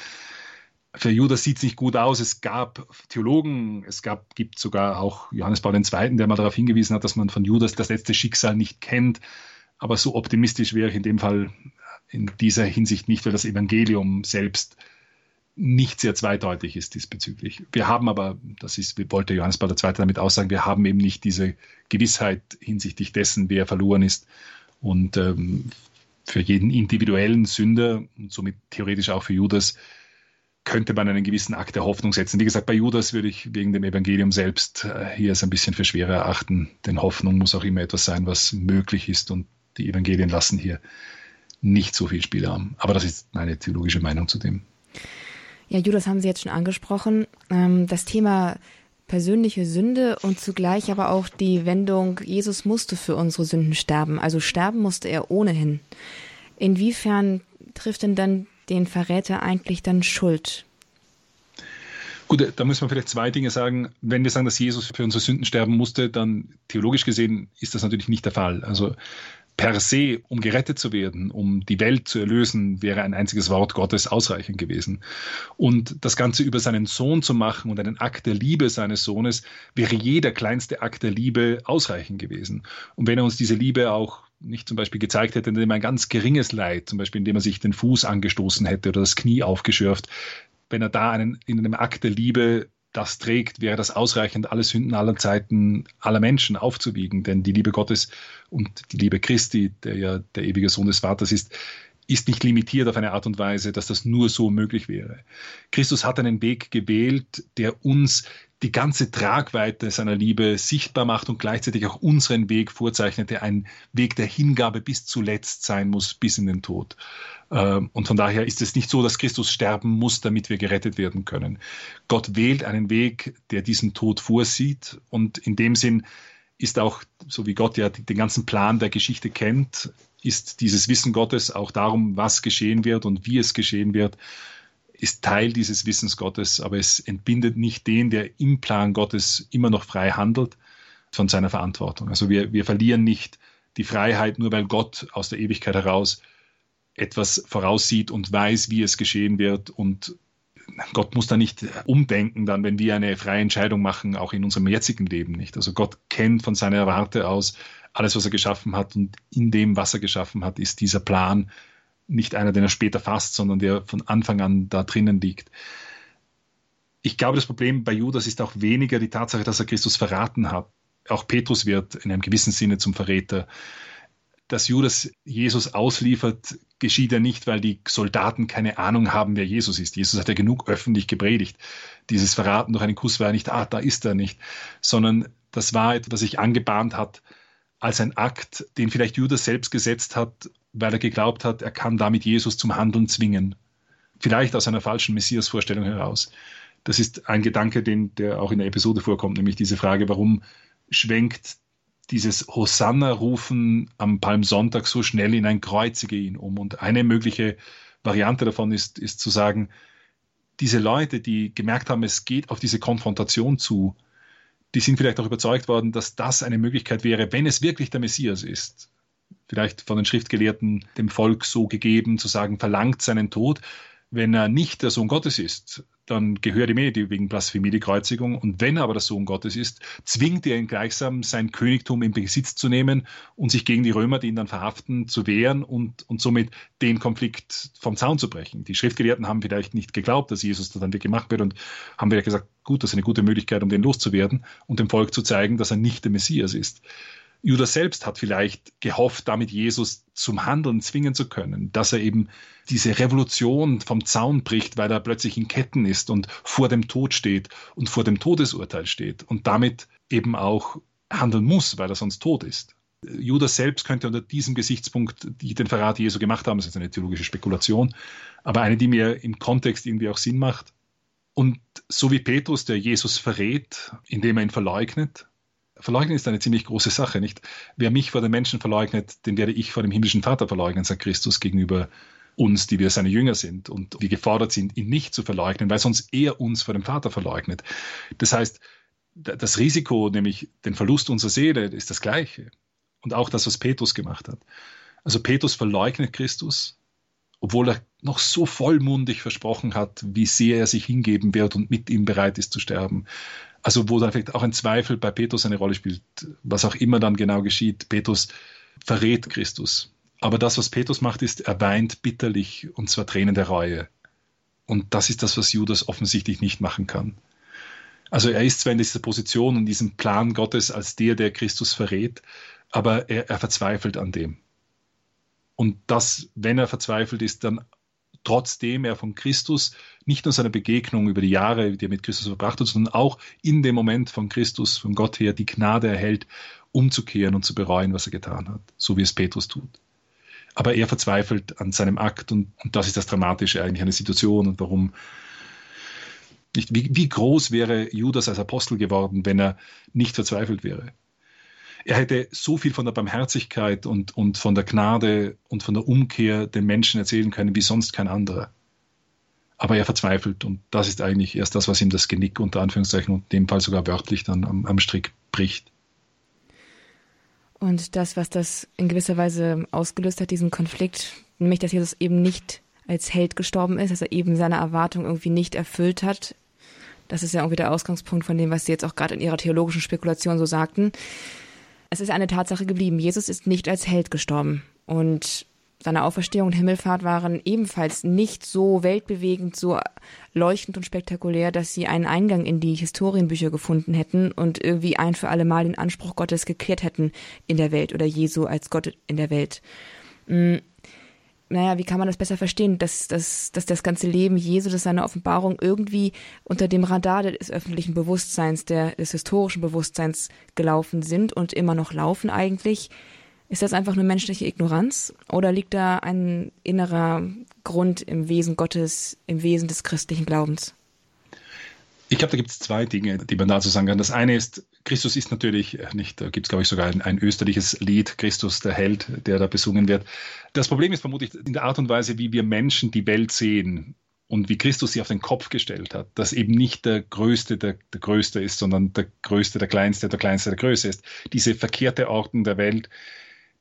für Judas sieht es nicht gut aus. Es gab Theologen, es gab, gibt sogar auch Johannes Paul II., der mal darauf hingewiesen hat, dass man von Judas das letzte Schicksal nicht kennt. Aber so optimistisch wäre ich in dem Fall in dieser Hinsicht nicht, weil das Evangelium selbst nicht sehr zweideutig ist diesbezüglich. Wir haben aber, das ist, wollte Johannes Paul II. damit aussagen, wir haben eben nicht diese Gewissheit hinsichtlich dessen, wer verloren ist. Und ähm, für jeden individuellen Sünder und somit theoretisch auch für Judas könnte man einen gewissen Akt der Hoffnung setzen. Wie gesagt, bei Judas würde ich wegen dem Evangelium selbst äh, hier es ein bisschen für schwerer erachten, denn Hoffnung muss auch immer etwas sein, was möglich ist und die Evangelien lassen hier nicht so viel Spielraum. Aber das ist meine theologische Meinung zu dem. Ja, Judas haben Sie jetzt schon angesprochen. Ähm, das Thema persönliche Sünde und zugleich aber auch die Wendung, Jesus musste für unsere Sünden sterben. Also sterben musste er ohnehin. Inwiefern trifft denn dann den Verräter eigentlich dann Schuld? Gut, da müssen wir vielleicht zwei Dinge sagen. Wenn wir sagen, dass Jesus für unsere Sünden sterben musste, dann theologisch gesehen ist das natürlich nicht der Fall. Also per se, um gerettet zu werden, um die Welt zu erlösen, wäre ein einziges Wort Gottes ausreichend gewesen. Und das Ganze über seinen Sohn zu machen und einen Akt der Liebe seines Sohnes, wäre jeder kleinste Akt der Liebe ausreichend gewesen. Und wenn er uns diese Liebe auch nicht zum Beispiel gezeigt hätte, indem er ein ganz geringes Leid, zum Beispiel indem er sich den Fuß angestoßen hätte oder das Knie aufgeschürft, wenn er da einen, in einem Akt der Liebe das trägt, wäre das ausreichend, alle Sünden aller Zeiten aller Menschen aufzuwiegen. Denn die Liebe Gottes und die Liebe Christi, der ja der ewige Sohn des Vaters ist, ist nicht limitiert auf eine Art und Weise, dass das nur so möglich wäre. Christus hat einen Weg gewählt, der uns die ganze Tragweite seiner Liebe sichtbar macht und gleichzeitig auch unseren Weg vorzeichnet, der ein Weg der Hingabe bis zuletzt sein muss, bis in den Tod. Ähm, und von daher ist es nicht so, dass Christus sterben muss, damit wir gerettet werden können. Gott wählt einen Weg, der diesen Tod vorsieht und in dem Sinn ist auch, so wie Gott ja den ganzen Plan der Geschichte kennt, ist dieses Wissen Gottes auch darum, was geschehen wird und wie es geschehen wird, ist Teil dieses Wissens Gottes, aber es entbindet nicht den, der im Plan Gottes immer noch frei handelt, von seiner Verantwortung. Also wir, wir verlieren nicht die Freiheit, nur weil Gott aus der Ewigkeit heraus etwas voraussieht und weiß, wie es geschehen wird und Gott muss da nicht umdenken, dann, wenn wir eine freie Entscheidung machen, auch in unserem jetzigen Leben nicht. Also Gott kennt von seiner Warte aus alles, was er geschaffen hat und in dem, was er geschaffen hat, ist dieser Plan nicht einer, den er später fasst, sondern der von Anfang an da drinnen liegt. Ich glaube, das Problem bei Judas ist auch weniger die Tatsache, dass er Christus verraten hat. Auch Petrus wird in einem gewissen Sinne zum Verräter dass Judas Jesus ausliefert, geschieht ja nicht, weil die Soldaten keine Ahnung haben, wer Jesus ist. Jesus hat ja genug öffentlich gepredigt. Dieses Verraten durch einen Kuss war ja nicht, ah, da ist er nicht, sondern das war etwas, das sich angebahnt hat als ein Akt, den vielleicht Judas selbst gesetzt hat, weil er geglaubt hat, er kann damit Jesus zum Handeln zwingen. Vielleicht aus einer falschen Messias-Vorstellung heraus. Das ist ein Gedanke, den, der auch in der Episode vorkommt, nämlich diese Frage, warum schwenkt dieses Hosanna-Rufen am Palmsonntag so schnell in ein Kreuzige ihn um. Und eine mögliche Variante davon ist, ist zu sagen, diese Leute, die gemerkt haben, es geht auf diese Konfrontation zu, die sind vielleicht auch überzeugt worden, dass das eine Möglichkeit wäre, wenn es wirklich der Messias ist. Vielleicht von den Schriftgelehrten dem Volk so gegeben, zu sagen, verlangt seinen Tod. Wenn er nicht der Sohn Gottes ist, dann gehört ihm eh wegen Blasphemie die Kreuzigung. Und wenn er aber der Sohn Gottes ist, zwingt er ihn gleichsam, sein Königtum in Besitz zu nehmen und sich gegen die Römer, die ihn dann verhaften, zu wehren und, und somit den Konflikt vom Zaun zu brechen. Die Schriftgelehrten haben vielleicht nicht geglaubt, dass Jesus dann wirklich gemacht wird und haben vielleicht gesagt, gut, das ist eine gute Möglichkeit, um den loszuwerden und dem Volk zu zeigen, dass er nicht der Messias ist. Judas selbst hat vielleicht gehofft, damit Jesus zum Handeln zwingen zu können, dass er eben diese Revolution vom Zaun bricht, weil er plötzlich in Ketten ist und vor dem Tod steht und vor dem Todesurteil steht und damit eben auch handeln muss, weil er sonst tot ist. Judas selbst könnte unter diesem Gesichtspunkt den Verrat Jesu gemacht haben, das ist eine theologische Spekulation, aber eine, die mir im Kontext irgendwie auch Sinn macht. Und so wie Petrus, der Jesus verrät, indem er ihn verleugnet, Verleugnen ist eine ziemlich große Sache, nicht? Wer mich vor den Menschen verleugnet, den werde ich vor dem himmlischen Vater verleugnen, sagt Christus gegenüber uns, die wir seine Jünger sind und wir gefordert sind, ihn nicht zu verleugnen, weil sonst er uns vor dem Vater verleugnet. Das heißt, das Risiko, nämlich den Verlust unserer Seele, ist das gleiche. Und auch das, was Petrus gemacht hat. Also Petrus verleugnet Christus, obwohl er noch so vollmundig versprochen hat, wie sehr er sich hingeben wird und mit ihm bereit ist zu sterben. Also wo dann vielleicht auch ein Zweifel bei Petrus eine Rolle spielt, was auch immer dann genau geschieht. Petrus verrät Christus. Aber das, was Petrus macht, ist, er weint bitterlich und zwar Tränen der Reue. Und das ist das, was Judas offensichtlich nicht machen kann. Also er ist zwar in dieser Position und diesem Plan Gottes als der, der Christus verrät, aber er, er verzweifelt an dem. Und das, wenn er verzweifelt ist, dann trotzdem er von Christus, nicht nur seiner Begegnung über die Jahre, die er mit Christus verbracht hat, sondern auch in dem Moment von Christus, von Gott her, die Gnade erhält, umzukehren und zu bereuen, was er getan hat, so wie es Petrus tut. Aber er verzweifelt an seinem Akt und, und das ist das Dramatische eigentlich an der Situation und warum nicht, wie, wie groß wäre Judas als Apostel geworden, wenn er nicht verzweifelt wäre? Er hätte so viel von der Barmherzigkeit und, und von der Gnade und von der Umkehr den Menschen erzählen können wie sonst kein anderer. Aber er verzweifelt und das ist eigentlich erst das, was ihm das Genick unter Anführungszeichen und in dem Fall sogar wörtlich dann am, am Strick bricht. Und das, was das in gewisser Weise ausgelöst hat, diesen Konflikt, nämlich dass Jesus eben nicht als Held gestorben ist, dass er eben seine Erwartung irgendwie nicht erfüllt hat. Das ist ja irgendwie der Ausgangspunkt von dem, was Sie jetzt auch gerade in Ihrer theologischen Spekulation so sagten. Es ist eine Tatsache geblieben. Jesus ist nicht als Held gestorben. Und seine Auferstehung und Himmelfahrt waren ebenfalls nicht so weltbewegend, so leuchtend und spektakulär, dass sie einen Eingang in die Historienbücher gefunden hätten und irgendwie ein für alle Mal den Anspruch Gottes geklärt hätten in der Welt oder Jesu als Gott in der Welt. Naja, wie kann man das besser verstehen, dass, dass, dass das ganze Leben Jesu, dass seine Offenbarung irgendwie unter dem Radar des öffentlichen Bewusstseins, der, des historischen Bewusstseins gelaufen sind und immer noch laufen eigentlich? Ist das einfach nur menschliche Ignoranz oder liegt da ein innerer Grund im Wesen Gottes, im Wesen des christlichen Glaubens? Ich glaube, da gibt es zwei Dinge, die man dazu sagen kann. Das eine ist, Christus ist natürlich nicht, da gibt es, glaube ich, sogar ein, ein, österliches Lied, Christus der Held, der da besungen wird. Das Problem ist vermutlich in der Art und Weise, wie wir Menschen die Welt sehen und wie Christus sie auf den Kopf gestellt hat, dass eben nicht der Größte der, der Größte ist, sondern der Größte der Kleinste, der Kleinste der Größe ist. Diese verkehrte Ordnung der Welt,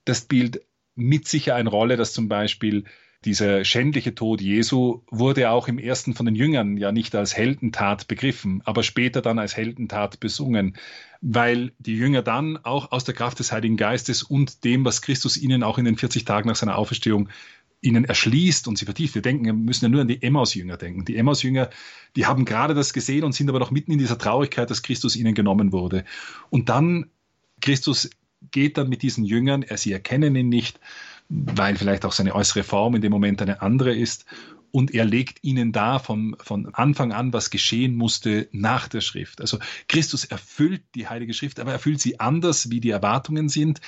das spielt mit sicher eine Rolle, dass zum Beispiel dieser schändliche Tod Jesu wurde auch im ersten von den Jüngern ja nicht als Heldentat begriffen, aber später dann als Heldentat besungen, weil die Jünger dann auch aus der Kraft des Heiligen Geistes und dem, was Christus ihnen auch in den 40 Tagen nach seiner Auferstehung ihnen erschließt und sie vertieft. Wir denken, wir müssen ja nur an die Emmaus-Jünger denken. Die Emmaus-Jünger, die haben gerade das gesehen und sind aber noch mitten in dieser Traurigkeit, dass Christus ihnen genommen wurde. Und dann Christus geht dann mit diesen Jüngern, er, sie erkennen ihn nicht, weil vielleicht auch seine äußere Form in dem Moment eine andere ist. Und er legt ihnen da von, von Anfang an, was geschehen musste nach der Schrift. Also Christus erfüllt die Heilige Schrift, aber erfüllt sie anders, wie die Erwartungen sind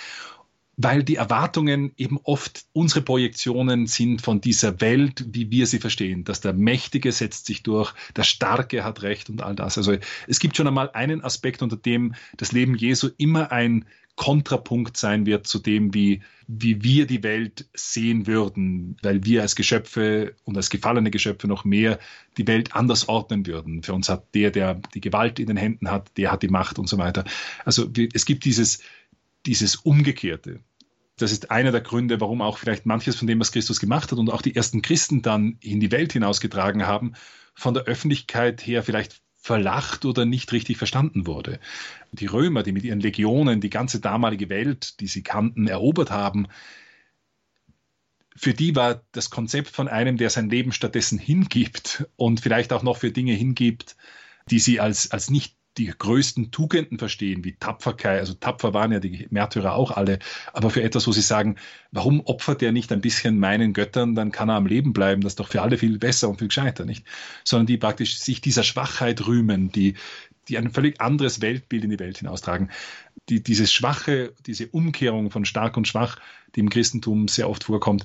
weil die Erwartungen eben oft unsere Projektionen sind von dieser Welt, wie wir sie verstehen. Dass der Mächtige setzt sich durch, der Starke hat Recht und all das. Also es gibt schon einmal einen Aspekt, unter dem das Leben Jesu immer ein Kontrapunkt sein wird zu dem, wie, wie wir die Welt sehen würden, weil wir als Geschöpfe und als gefallene Geschöpfe noch mehr die Welt anders ordnen würden. Für uns hat der, der die Gewalt in den Händen hat, der hat die Macht und so weiter. Also es gibt dieses, dieses Umgekehrte. Das ist einer der Gründe, warum auch vielleicht manches von dem, was Christus gemacht hat und auch die ersten Christen dann in die Welt hinausgetragen haben, von der Öffentlichkeit her vielleicht verlacht oder nicht richtig verstanden wurde. Die Römer, die mit ihren Legionen die ganze damalige Welt, die sie kannten, erobert haben, für die war das Konzept von einem, der sein Leben stattdessen hingibt und vielleicht auch noch für Dinge hingibt, die sie als, als nicht die größten Tugenden verstehen, wie Tapferkeit, also tapfer waren ja die Märtyrer auch alle, aber für etwas, wo sie sagen, warum opfert er nicht ein bisschen meinen Göttern, dann kann er am Leben bleiben, das ist doch für alle viel besser und viel gescheiter, nicht? Sondern die praktisch sich dieser Schwachheit rühmen, die, die ein völlig anderes Weltbild in die Welt hinaustragen. Die, dieses Schwache, diese Umkehrung von stark und schwach, die im Christentum sehr oft vorkommt,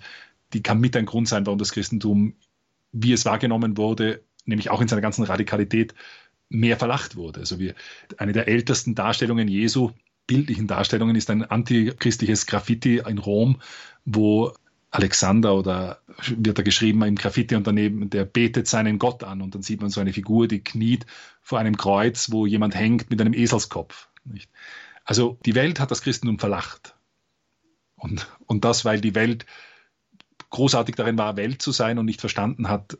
die kann mit ein Grund sein, warum das Christentum, wie es wahrgenommen wurde, nämlich auch in seiner ganzen Radikalität, mehr verlacht wurde. Also wir, eine der ältesten Darstellungen Jesu, bildlichen Darstellungen, ist ein antichristliches Graffiti in Rom, wo Alexander oder wird da geschrieben im Graffiti und daneben, der betet seinen Gott an und dann sieht man so eine Figur, die kniet vor einem Kreuz, wo jemand hängt mit einem Eselskopf. Nicht? Also die Welt hat das Christentum verlacht. Und, und das, weil die Welt großartig darin war, Welt zu sein und nicht verstanden hat,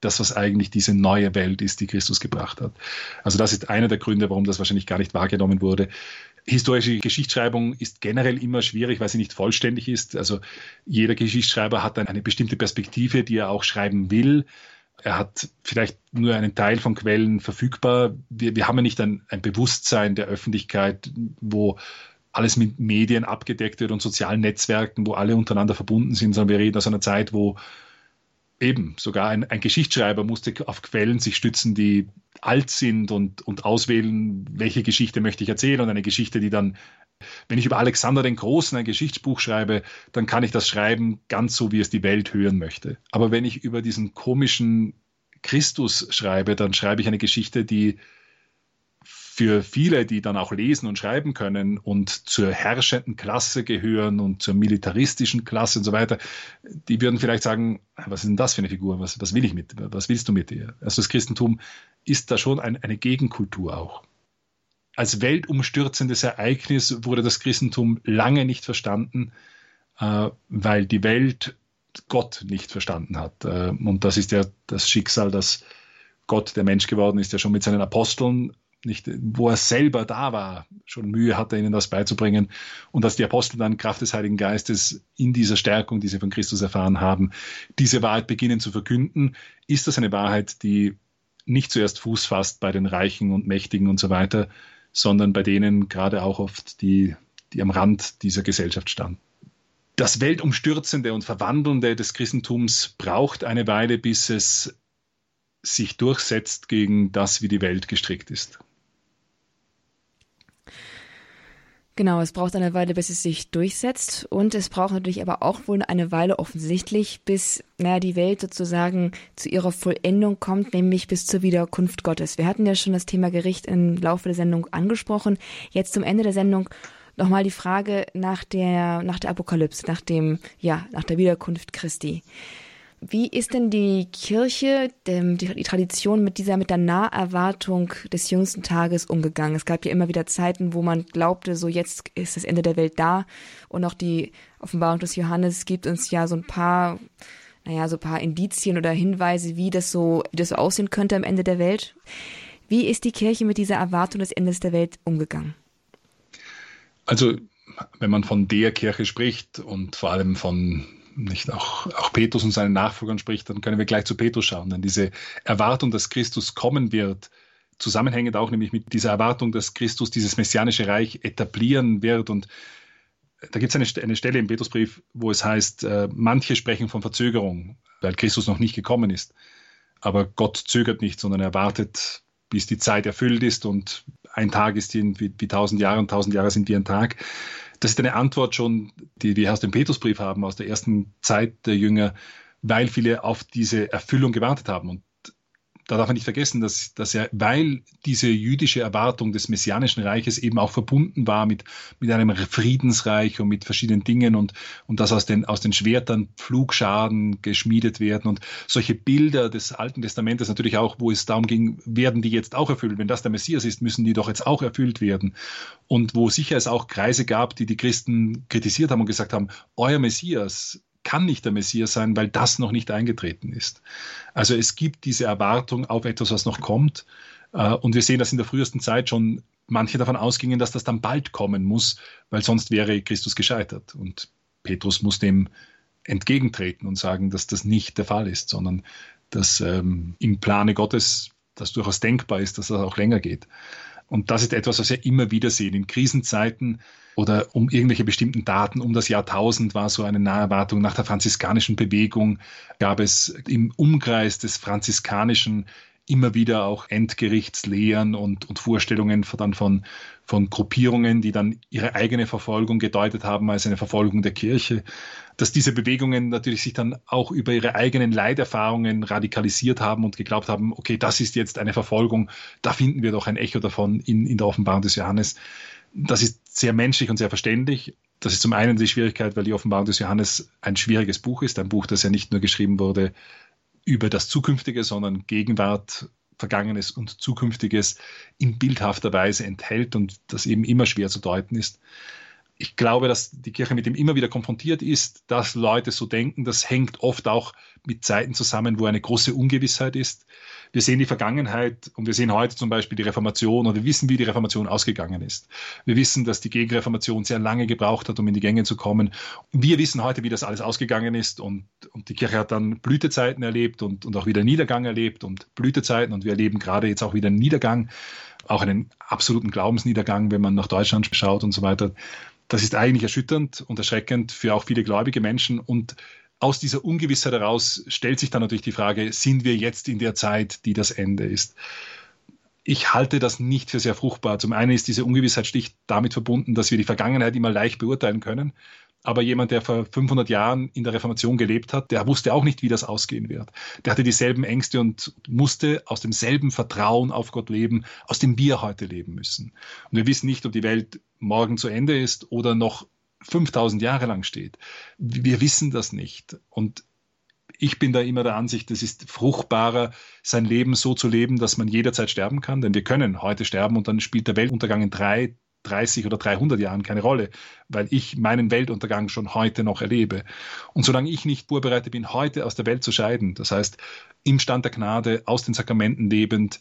das, was eigentlich diese neue Welt ist, die Christus gebracht hat. Also das ist einer der Gründe, warum das wahrscheinlich gar nicht wahrgenommen wurde. Historische Geschichtsschreibung ist generell immer schwierig, weil sie nicht vollständig ist. Also jeder Geschichtsschreiber hat dann eine bestimmte Perspektive, die er auch schreiben will. Er hat vielleicht nur einen Teil von Quellen verfügbar. Wir, wir haben ja nicht ein, ein Bewusstsein der Öffentlichkeit, wo alles mit Medien abgedeckt wird und sozialen Netzwerken, wo alle untereinander verbunden sind, sondern wir reden aus einer Zeit, wo Eben, sogar ein, ein Geschichtsschreiber musste auf Quellen sich stützen, die alt sind und, und auswählen, welche Geschichte möchte ich erzählen und eine Geschichte, die dann, wenn ich über Alexander den Großen ein Geschichtsbuch schreibe, dann kann ich das schreiben ganz so, wie es die Welt hören möchte. Aber wenn ich über diesen komischen Christus schreibe, dann schreibe ich eine Geschichte, die für viele, die dann auch lesen und schreiben können und zur herrschenden Klasse gehören und zur militaristischen Klasse und so weiter, die würden vielleicht sagen, was ist denn das für eine Figur? Was, was will ich mit? Was willst du mit ihr? Also das Christentum ist da schon ein, eine Gegenkultur auch. Als weltumstürzendes Ereignis wurde das Christentum lange nicht verstanden, äh, weil die Welt Gott nicht verstanden hat. Äh, und das ist ja das Schicksal, dass Gott der Mensch geworden ist, ja schon mit seinen Aposteln nicht, wo er selber da war, schon Mühe hatte, ihnen das beizubringen. Und dass die Apostel dann Kraft des Heiligen Geistes in dieser Stärkung, die sie von Christus erfahren haben, diese Wahrheit beginnen zu verkünden, ist das eine Wahrheit, die nicht zuerst Fuß fasst bei den Reichen und Mächtigen und so weiter, sondern bei denen gerade auch oft, die, die am Rand dieser Gesellschaft standen. Das Weltumstürzende und Verwandelnde des Christentums braucht eine Weile, bis es sich durchsetzt gegen das, wie die Welt gestrickt ist. Genau, es braucht eine Weile, bis es sich durchsetzt und es braucht natürlich aber auch wohl eine Weile offensichtlich, bis naja, die Welt sozusagen zu ihrer Vollendung kommt, nämlich bis zur Wiederkunft Gottes. Wir hatten ja schon das Thema Gericht im Laufe der Sendung angesprochen. Jetzt zum Ende der Sendung nochmal die Frage nach der, nach der Apokalypse, nach dem, ja, nach der Wiederkunft Christi. Wie ist denn die Kirche, die, Tradition mit dieser, mit der Naherwartung des jüngsten Tages umgegangen? Es gab ja immer wieder Zeiten, wo man glaubte, so jetzt ist das Ende der Welt da. Und auch die Offenbarung des Johannes gibt uns ja so ein paar, naja, so ein paar Indizien oder Hinweise, wie das so, wie das so aussehen könnte am Ende der Welt. Wie ist die Kirche mit dieser Erwartung des Endes der Welt umgegangen? Also, wenn man von der Kirche spricht und vor allem von nicht auch, auch Petrus und seinen Nachfolgern spricht, dann können wir gleich zu Petrus schauen. Denn diese Erwartung, dass Christus kommen wird, zusammenhängend auch nämlich mit dieser Erwartung, dass Christus dieses messianische Reich etablieren wird. Und da gibt es eine, eine, Stelle im Petrusbrief, wo es heißt, äh, manche sprechen von Verzögerung, weil Christus noch nicht gekommen ist. Aber Gott zögert nicht, sondern er wartet, bis die Zeit erfüllt ist und ein Tag ist wie, wie tausend Jahre und tausend Jahre sind wie ein Tag. Das ist eine Antwort schon, die wir aus dem Petrusbrief haben, aus der ersten Zeit der Jünger, weil viele auf diese Erfüllung gewartet haben. Und da darf man nicht vergessen, dass, dass er, weil diese jüdische Erwartung des messianischen Reiches eben auch verbunden war mit, mit einem Friedensreich und mit verschiedenen Dingen und, und dass aus den, aus den Schwertern Pflugscharen geschmiedet werden und solche Bilder des Alten Testamentes natürlich auch, wo es darum ging, werden die jetzt auch erfüllt? Wenn das der Messias ist, müssen die doch jetzt auch erfüllt werden. Und wo sicher es auch Kreise gab, die die Christen kritisiert haben und gesagt haben, euer Messias, kann nicht der Messias sein, weil das noch nicht eingetreten ist. Also es gibt diese Erwartung auf etwas, was noch kommt. Äh, und wir sehen, dass in der frühesten Zeit schon manche davon ausgingen, dass das dann bald kommen muss, weil sonst wäre Christus gescheitert. Und Petrus muss dem entgegentreten und sagen, dass das nicht der Fall ist, sondern dass ähm, im Plane Gottes das durchaus denkbar ist, dass das auch länger geht. Und das ist etwas, was wir immer wieder sehen. In Krisenzeiten oder um irgendwelche bestimmten Daten. Um das Jahrtausend war so eine Naherwartung. Nach der franziskanischen Bewegung gab es im Umkreis des franziskanischen immer wieder auch Endgerichtslehren und, und Vorstellungen von, dann von, von Gruppierungen, die dann ihre eigene Verfolgung gedeutet haben als eine Verfolgung der Kirche. Dass diese Bewegungen natürlich sich dann auch über ihre eigenen Leiterfahrungen radikalisiert haben und geglaubt haben, okay, das ist jetzt eine Verfolgung, da finden wir doch ein Echo davon in, in der Offenbarung des Johannes. Das ist sehr menschlich und sehr verständlich. Das ist zum einen die Schwierigkeit, weil die Offenbarung des Johannes ein schwieriges Buch ist, ein Buch, das ja nicht nur geschrieben wurde über das Zukünftige, sondern Gegenwart, Vergangenes und Zukünftiges in bildhafter Weise enthält und das eben immer schwer zu deuten ist. Ich glaube, dass die Kirche mit dem immer wieder konfrontiert ist, dass Leute so denken. Das hängt oft auch mit Zeiten zusammen, wo eine große Ungewissheit ist wir sehen die Vergangenheit und wir sehen heute zum Beispiel die Reformation und wir wissen, wie die Reformation ausgegangen ist. Wir wissen, dass die Gegenreformation sehr lange gebraucht hat, um in die Gänge zu kommen. Wir wissen heute, wie das alles ausgegangen ist und, und die Kirche hat dann Blütezeiten erlebt und, und auch wieder Niedergang erlebt und Blütezeiten und wir erleben gerade jetzt auch wieder einen Niedergang, auch einen absoluten Glaubensniedergang, wenn man nach Deutschland schaut und so weiter. Das ist eigentlich erschütternd und erschreckend für auch viele gläubige Menschen und aus dieser Ungewissheit heraus stellt sich dann natürlich die Frage, sind wir jetzt in der Zeit, die das Ende ist? Ich halte das nicht für sehr fruchtbar. Zum einen ist diese Ungewissheit schlicht damit verbunden, dass wir die Vergangenheit immer leicht beurteilen können. Aber jemand, der vor 500 Jahren in der Reformation gelebt hat, der wusste auch nicht, wie das ausgehen wird. Der hatte dieselben Ängste und musste aus demselben Vertrauen auf Gott leben, aus dem wir heute leben müssen. Und wir wissen nicht, ob die Welt morgen zu Ende ist oder noch 5000 Jahre lang steht. Wir wissen das nicht. Und ich bin da immer der Ansicht, es ist fruchtbarer, sein Leben so zu leben, dass man jederzeit sterben kann, denn wir können heute sterben und dann spielt der Weltuntergang in drei, 30 oder 300 Jahren keine Rolle, weil ich meinen Weltuntergang schon heute noch erlebe. Und solange ich nicht vorbereitet bin, heute aus der Welt zu scheiden, das heißt im Stand der Gnade, aus den Sakramenten lebend,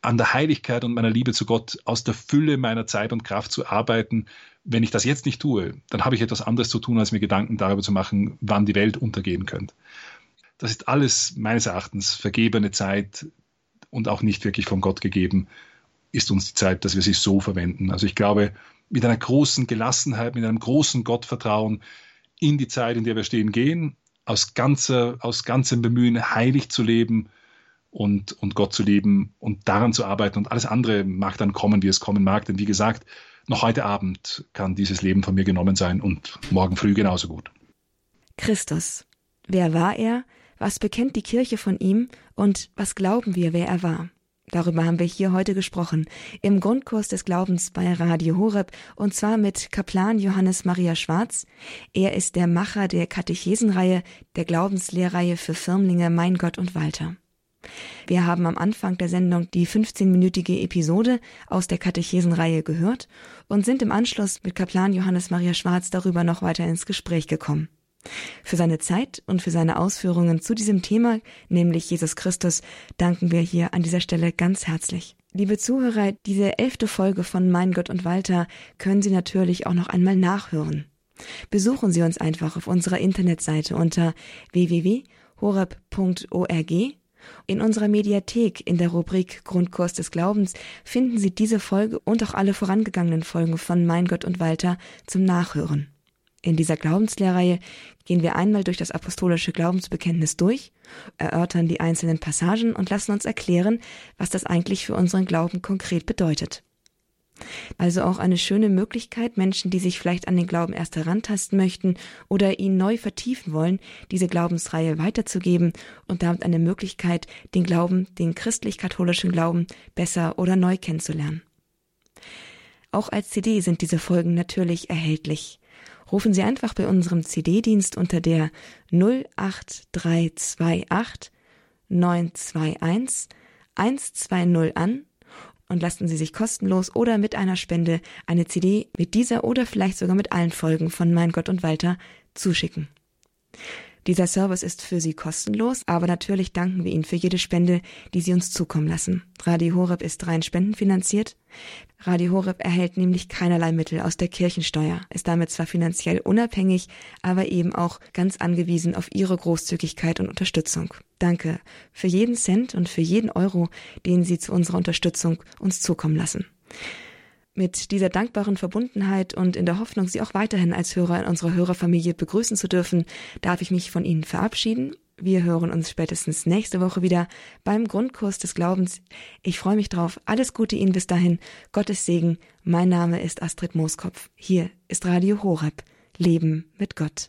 an der Heiligkeit und meiner Liebe zu Gott, aus der Fülle meiner Zeit und Kraft zu arbeiten, wenn ich das jetzt nicht tue, dann habe ich etwas anderes zu tun, als mir Gedanken darüber zu machen, wann die Welt untergehen könnte. Das ist alles meines Erachtens vergebene Zeit und auch nicht wirklich von Gott gegeben, ist uns die Zeit, dass wir sie so verwenden. Also ich glaube, mit einer großen Gelassenheit, mit einem großen Gottvertrauen in die Zeit, in der wir stehen, gehen, aus, ganzer, aus ganzem Bemühen heilig zu leben und, und Gott zu lieben und daran zu arbeiten und alles andere mag dann kommen, wie es kommen mag. Denn wie gesagt, noch heute Abend kann dieses Leben von mir genommen sein und morgen früh genauso gut. Christus. Wer war er? Was bekennt die Kirche von ihm? Und was glauben wir, wer er war? Darüber haben wir hier heute gesprochen, im Grundkurs des Glaubens bei Radio Horeb, und zwar mit Kaplan Johannes Maria Schwarz. Er ist der Macher der Katechesenreihe, der Glaubenslehrreihe für Firmlinge Mein Gott und Walter. Wir haben am Anfang der Sendung die 15-minütige Episode aus der Katechesenreihe gehört und sind im Anschluss mit Kaplan Johannes Maria Schwarz darüber noch weiter ins Gespräch gekommen. Für seine Zeit und für seine Ausführungen zu diesem Thema, nämlich Jesus Christus, danken wir hier an dieser Stelle ganz herzlich. Liebe Zuhörer, diese elfte Folge von Mein Gott und Walter können Sie natürlich auch noch einmal nachhören. Besuchen Sie uns einfach auf unserer Internetseite unter www.horeb.org in unserer Mediathek in der Rubrik Grundkurs des Glaubens finden Sie diese Folge und auch alle vorangegangenen Folgen von Mein Gott und Walter zum Nachhören. In dieser Glaubenslehrreihe gehen wir einmal durch das apostolische Glaubensbekenntnis durch, erörtern die einzelnen Passagen und lassen uns erklären, was das eigentlich für unseren Glauben konkret bedeutet. Also auch eine schöne Möglichkeit, Menschen, die sich vielleicht an den Glauben erst herantasten möchten oder ihn neu vertiefen wollen, diese Glaubensreihe weiterzugeben und damit eine Möglichkeit, den Glauben, den christlich-katholischen Glauben besser oder neu kennenzulernen. Auch als CD sind diese Folgen natürlich erhältlich. Rufen Sie einfach bei unserem CD-Dienst unter der 08328 921 120 an und lassen Sie sich kostenlos oder mit einer Spende eine CD mit dieser oder vielleicht sogar mit allen Folgen von Mein Gott und Walter zuschicken. Dieser Service ist für Sie kostenlos, aber natürlich danken wir Ihnen für jede Spende, die Sie uns zukommen lassen. Radio Horeb ist rein spendenfinanziert. Radio Horeb erhält nämlich keinerlei Mittel aus der Kirchensteuer, ist damit zwar finanziell unabhängig, aber eben auch ganz angewiesen auf Ihre Großzügigkeit und Unterstützung. Danke für jeden Cent und für jeden Euro, den Sie zu unserer Unterstützung uns zukommen lassen. Mit dieser dankbaren Verbundenheit und in der Hoffnung, Sie auch weiterhin als Hörer in unserer Hörerfamilie begrüßen zu dürfen, darf ich mich von Ihnen verabschieden. Wir hören uns spätestens nächste Woche wieder beim Grundkurs des Glaubens. Ich freue mich drauf. Alles Gute Ihnen bis dahin. Gottes Segen. Mein Name ist Astrid Mooskopf. Hier ist Radio Horeb. Leben mit Gott.